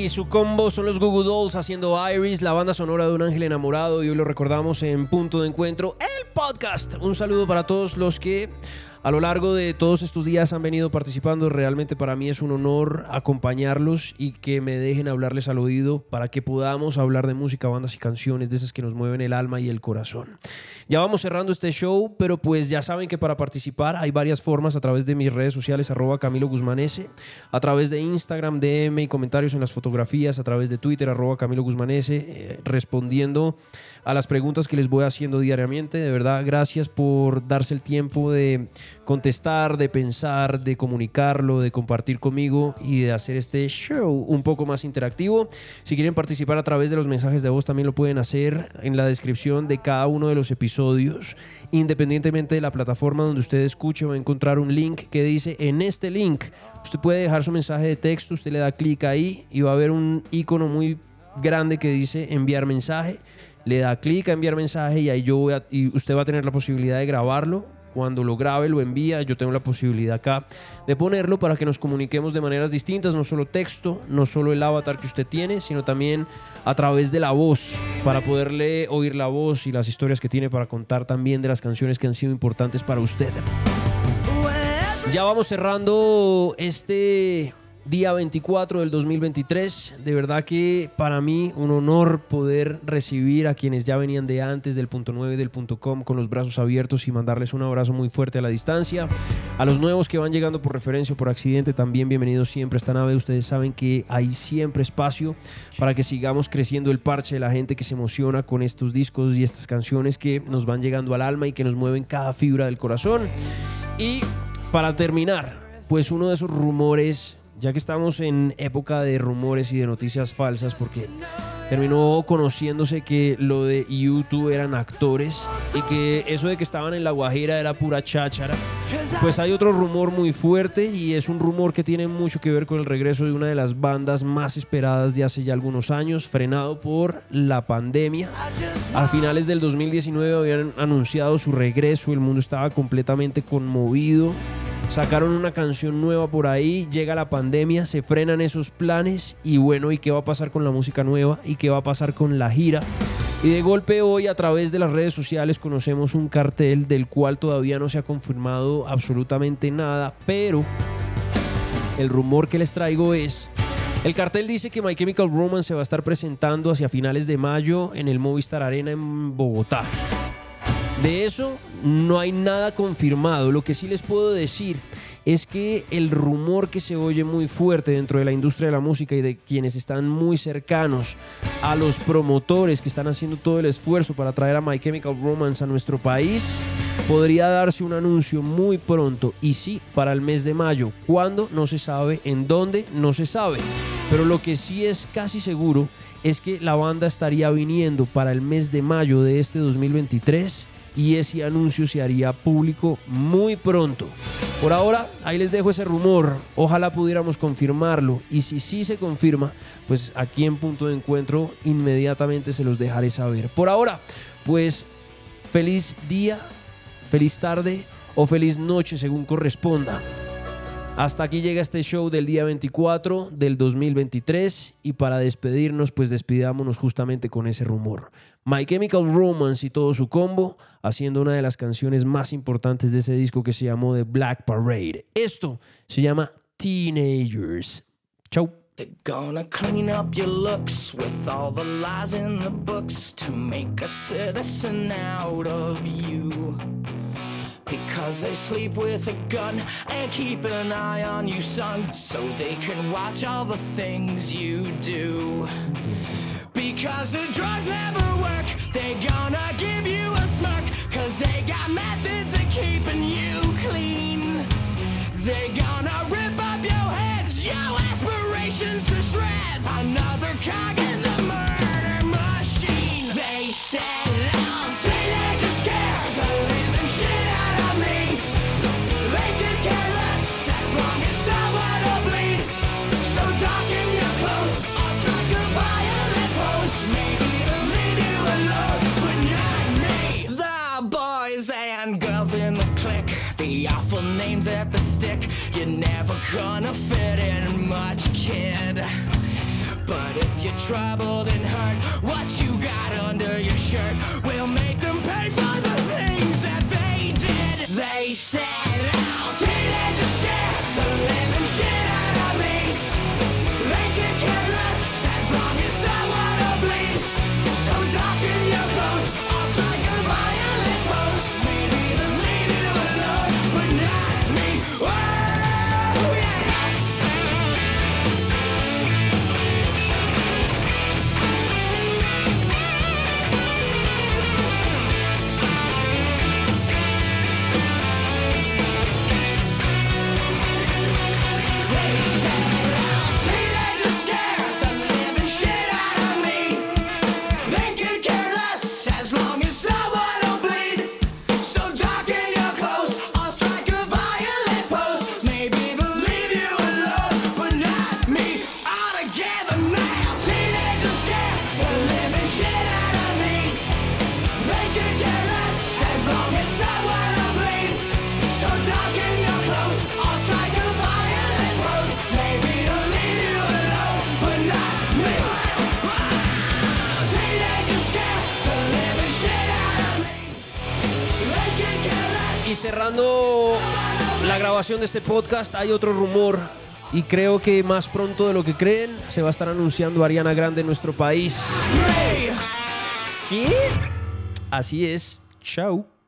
Y su combo son los Goo Goo Dolls haciendo Iris, la banda sonora de un ángel enamorado y hoy lo recordamos en Punto de Encuentro, el podcast. Un saludo para todos los que a lo largo de todos estos días han venido participando. Realmente para mí es un honor acompañarlos y que me dejen hablarles al oído para que podamos hablar de música, bandas y canciones de esas que nos mueven el alma y el corazón. Ya vamos cerrando este show, pero pues ya saben que para participar hay varias formas a través de mis redes sociales, arroba Camilo Guzmán a través de Instagram, DM y comentarios en las fotografías, a través de Twitter, arroba Camilo Guzmán eh, respondiendo a las preguntas que les voy haciendo diariamente. De verdad, gracias por darse el tiempo de contestar, de pensar, de comunicarlo, de compartir conmigo y de hacer este show un poco más interactivo. Si quieren participar a través de los mensajes de voz, también lo pueden hacer en la descripción de cada uno de los episodios. Independientemente de la plataforma donde usted escuche, va a encontrar un link que dice en este link. Usted puede dejar su mensaje de texto, usted le da clic ahí y va a haber un icono muy grande que dice enviar mensaje le da clic a enviar mensaje y ahí yo voy a- y usted va a tener la posibilidad de grabarlo. Cuando lo grabe, lo envía, yo tengo la posibilidad acá de ponerlo para que nos comuniquemos de maneras distintas, no solo texto, no solo el avatar que usted tiene, sino también a través de la voz, para poderle oír la voz y las historias que tiene para contar también de las canciones que han sido importantes para usted. Ya vamos cerrando este día 24 del 2023. De verdad que para mí un honor poder recibir a quienes ya venían de antes del punto 9 del punto com con los brazos abiertos y mandarles un abrazo muy fuerte a la distancia. A los nuevos que van llegando por referencia o por accidente, también bienvenidos siempre a esta nave. Ustedes saben que hay siempre espacio para que sigamos creciendo el parche de la gente que se emociona con estos discos y estas canciones que nos van llegando al alma y que nos mueven cada fibra del corazón. Y para terminar, pues uno de esos rumores, ya que estamos en época de rumores y de noticias falsas, porque terminó conociéndose que lo de YouTube eran actores y que eso de que estaban en La Guajira era pura cháchara. Pues hay otro rumor muy fuerte y es un rumor que tiene mucho que ver con el regreso de una de las bandas más esperadas de hace ya algunos años, frenado por la pandemia. A finales del 2019 habían anunciado su regreso, el mundo estaba completamente conmovido. Sacaron una canción nueva por ahí, llega la pandemia, se frenan esos planes y bueno, ¿y qué va a pasar con la música nueva? ¿Y qué va a pasar con la gira? Y de golpe hoy a través de las redes sociales conocemos un cartel del cual todavía no se ha confirmado absolutamente nada, pero el rumor que les traigo es... El cartel dice que My Chemical Romance se va a estar presentando hacia finales de mayo en el Movistar Arena en Bogotá. De eso no hay nada confirmado. Lo que sí les puedo decir es que el rumor que se oye muy fuerte dentro de la industria de la música y de quienes están muy cercanos a los promotores que están haciendo todo el esfuerzo para traer a My Chemical Romance a nuestro país, podría darse un anuncio muy pronto y sí, para el mes de mayo. ¿Cuándo? No se sabe. ¿En dónde? No se sabe. Pero lo que sí es casi seguro es que la banda estaría viniendo para el mes de mayo de este 2023 y ese anuncio se haría público muy pronto. Por ahora, ahí les dejo ese rumor. Ojalá pudiéramos confirmarlo. Y si sí se confirma, pues aquí en punto de encuentro inmediatamente se los dejaré saber. Por ahora, pues feliz día, feliz tarde o feliz noche según corresponda. Hasta aquí llega este show del día 24 del 2023 y para despedirnos pues despidámonos justamente con ese rumor. My Chemical Romance y todo su combo haciendo una de las canciones más importantes de ese disco que se llamó The Black Parade. Esto se llama Teenagers. Chau. They're gonna clean up your looks with all the lies in the books to make a citizen out of you. Because they sleep with a gun and keep an eye on you, son, so they can watch all the things you do. Because the drugs never work, they gonna give you a smirk, cause they got methods of keeping you clean. They gonna rip up your heads, your aspirations to shreds. Another cog in the murder machine. They said, at the stick. You're never gonna fit in much, kid. But if you're troubled and hurt, what you got under your shirt will make them pay for the things that they did. They said, "I'll teenagers la grabación de este podcast, hay otro rumor. Y creo que más pronto de lo que creen, se va a estar anunciando Ariana Grande en nuestro país. Así es. Chao.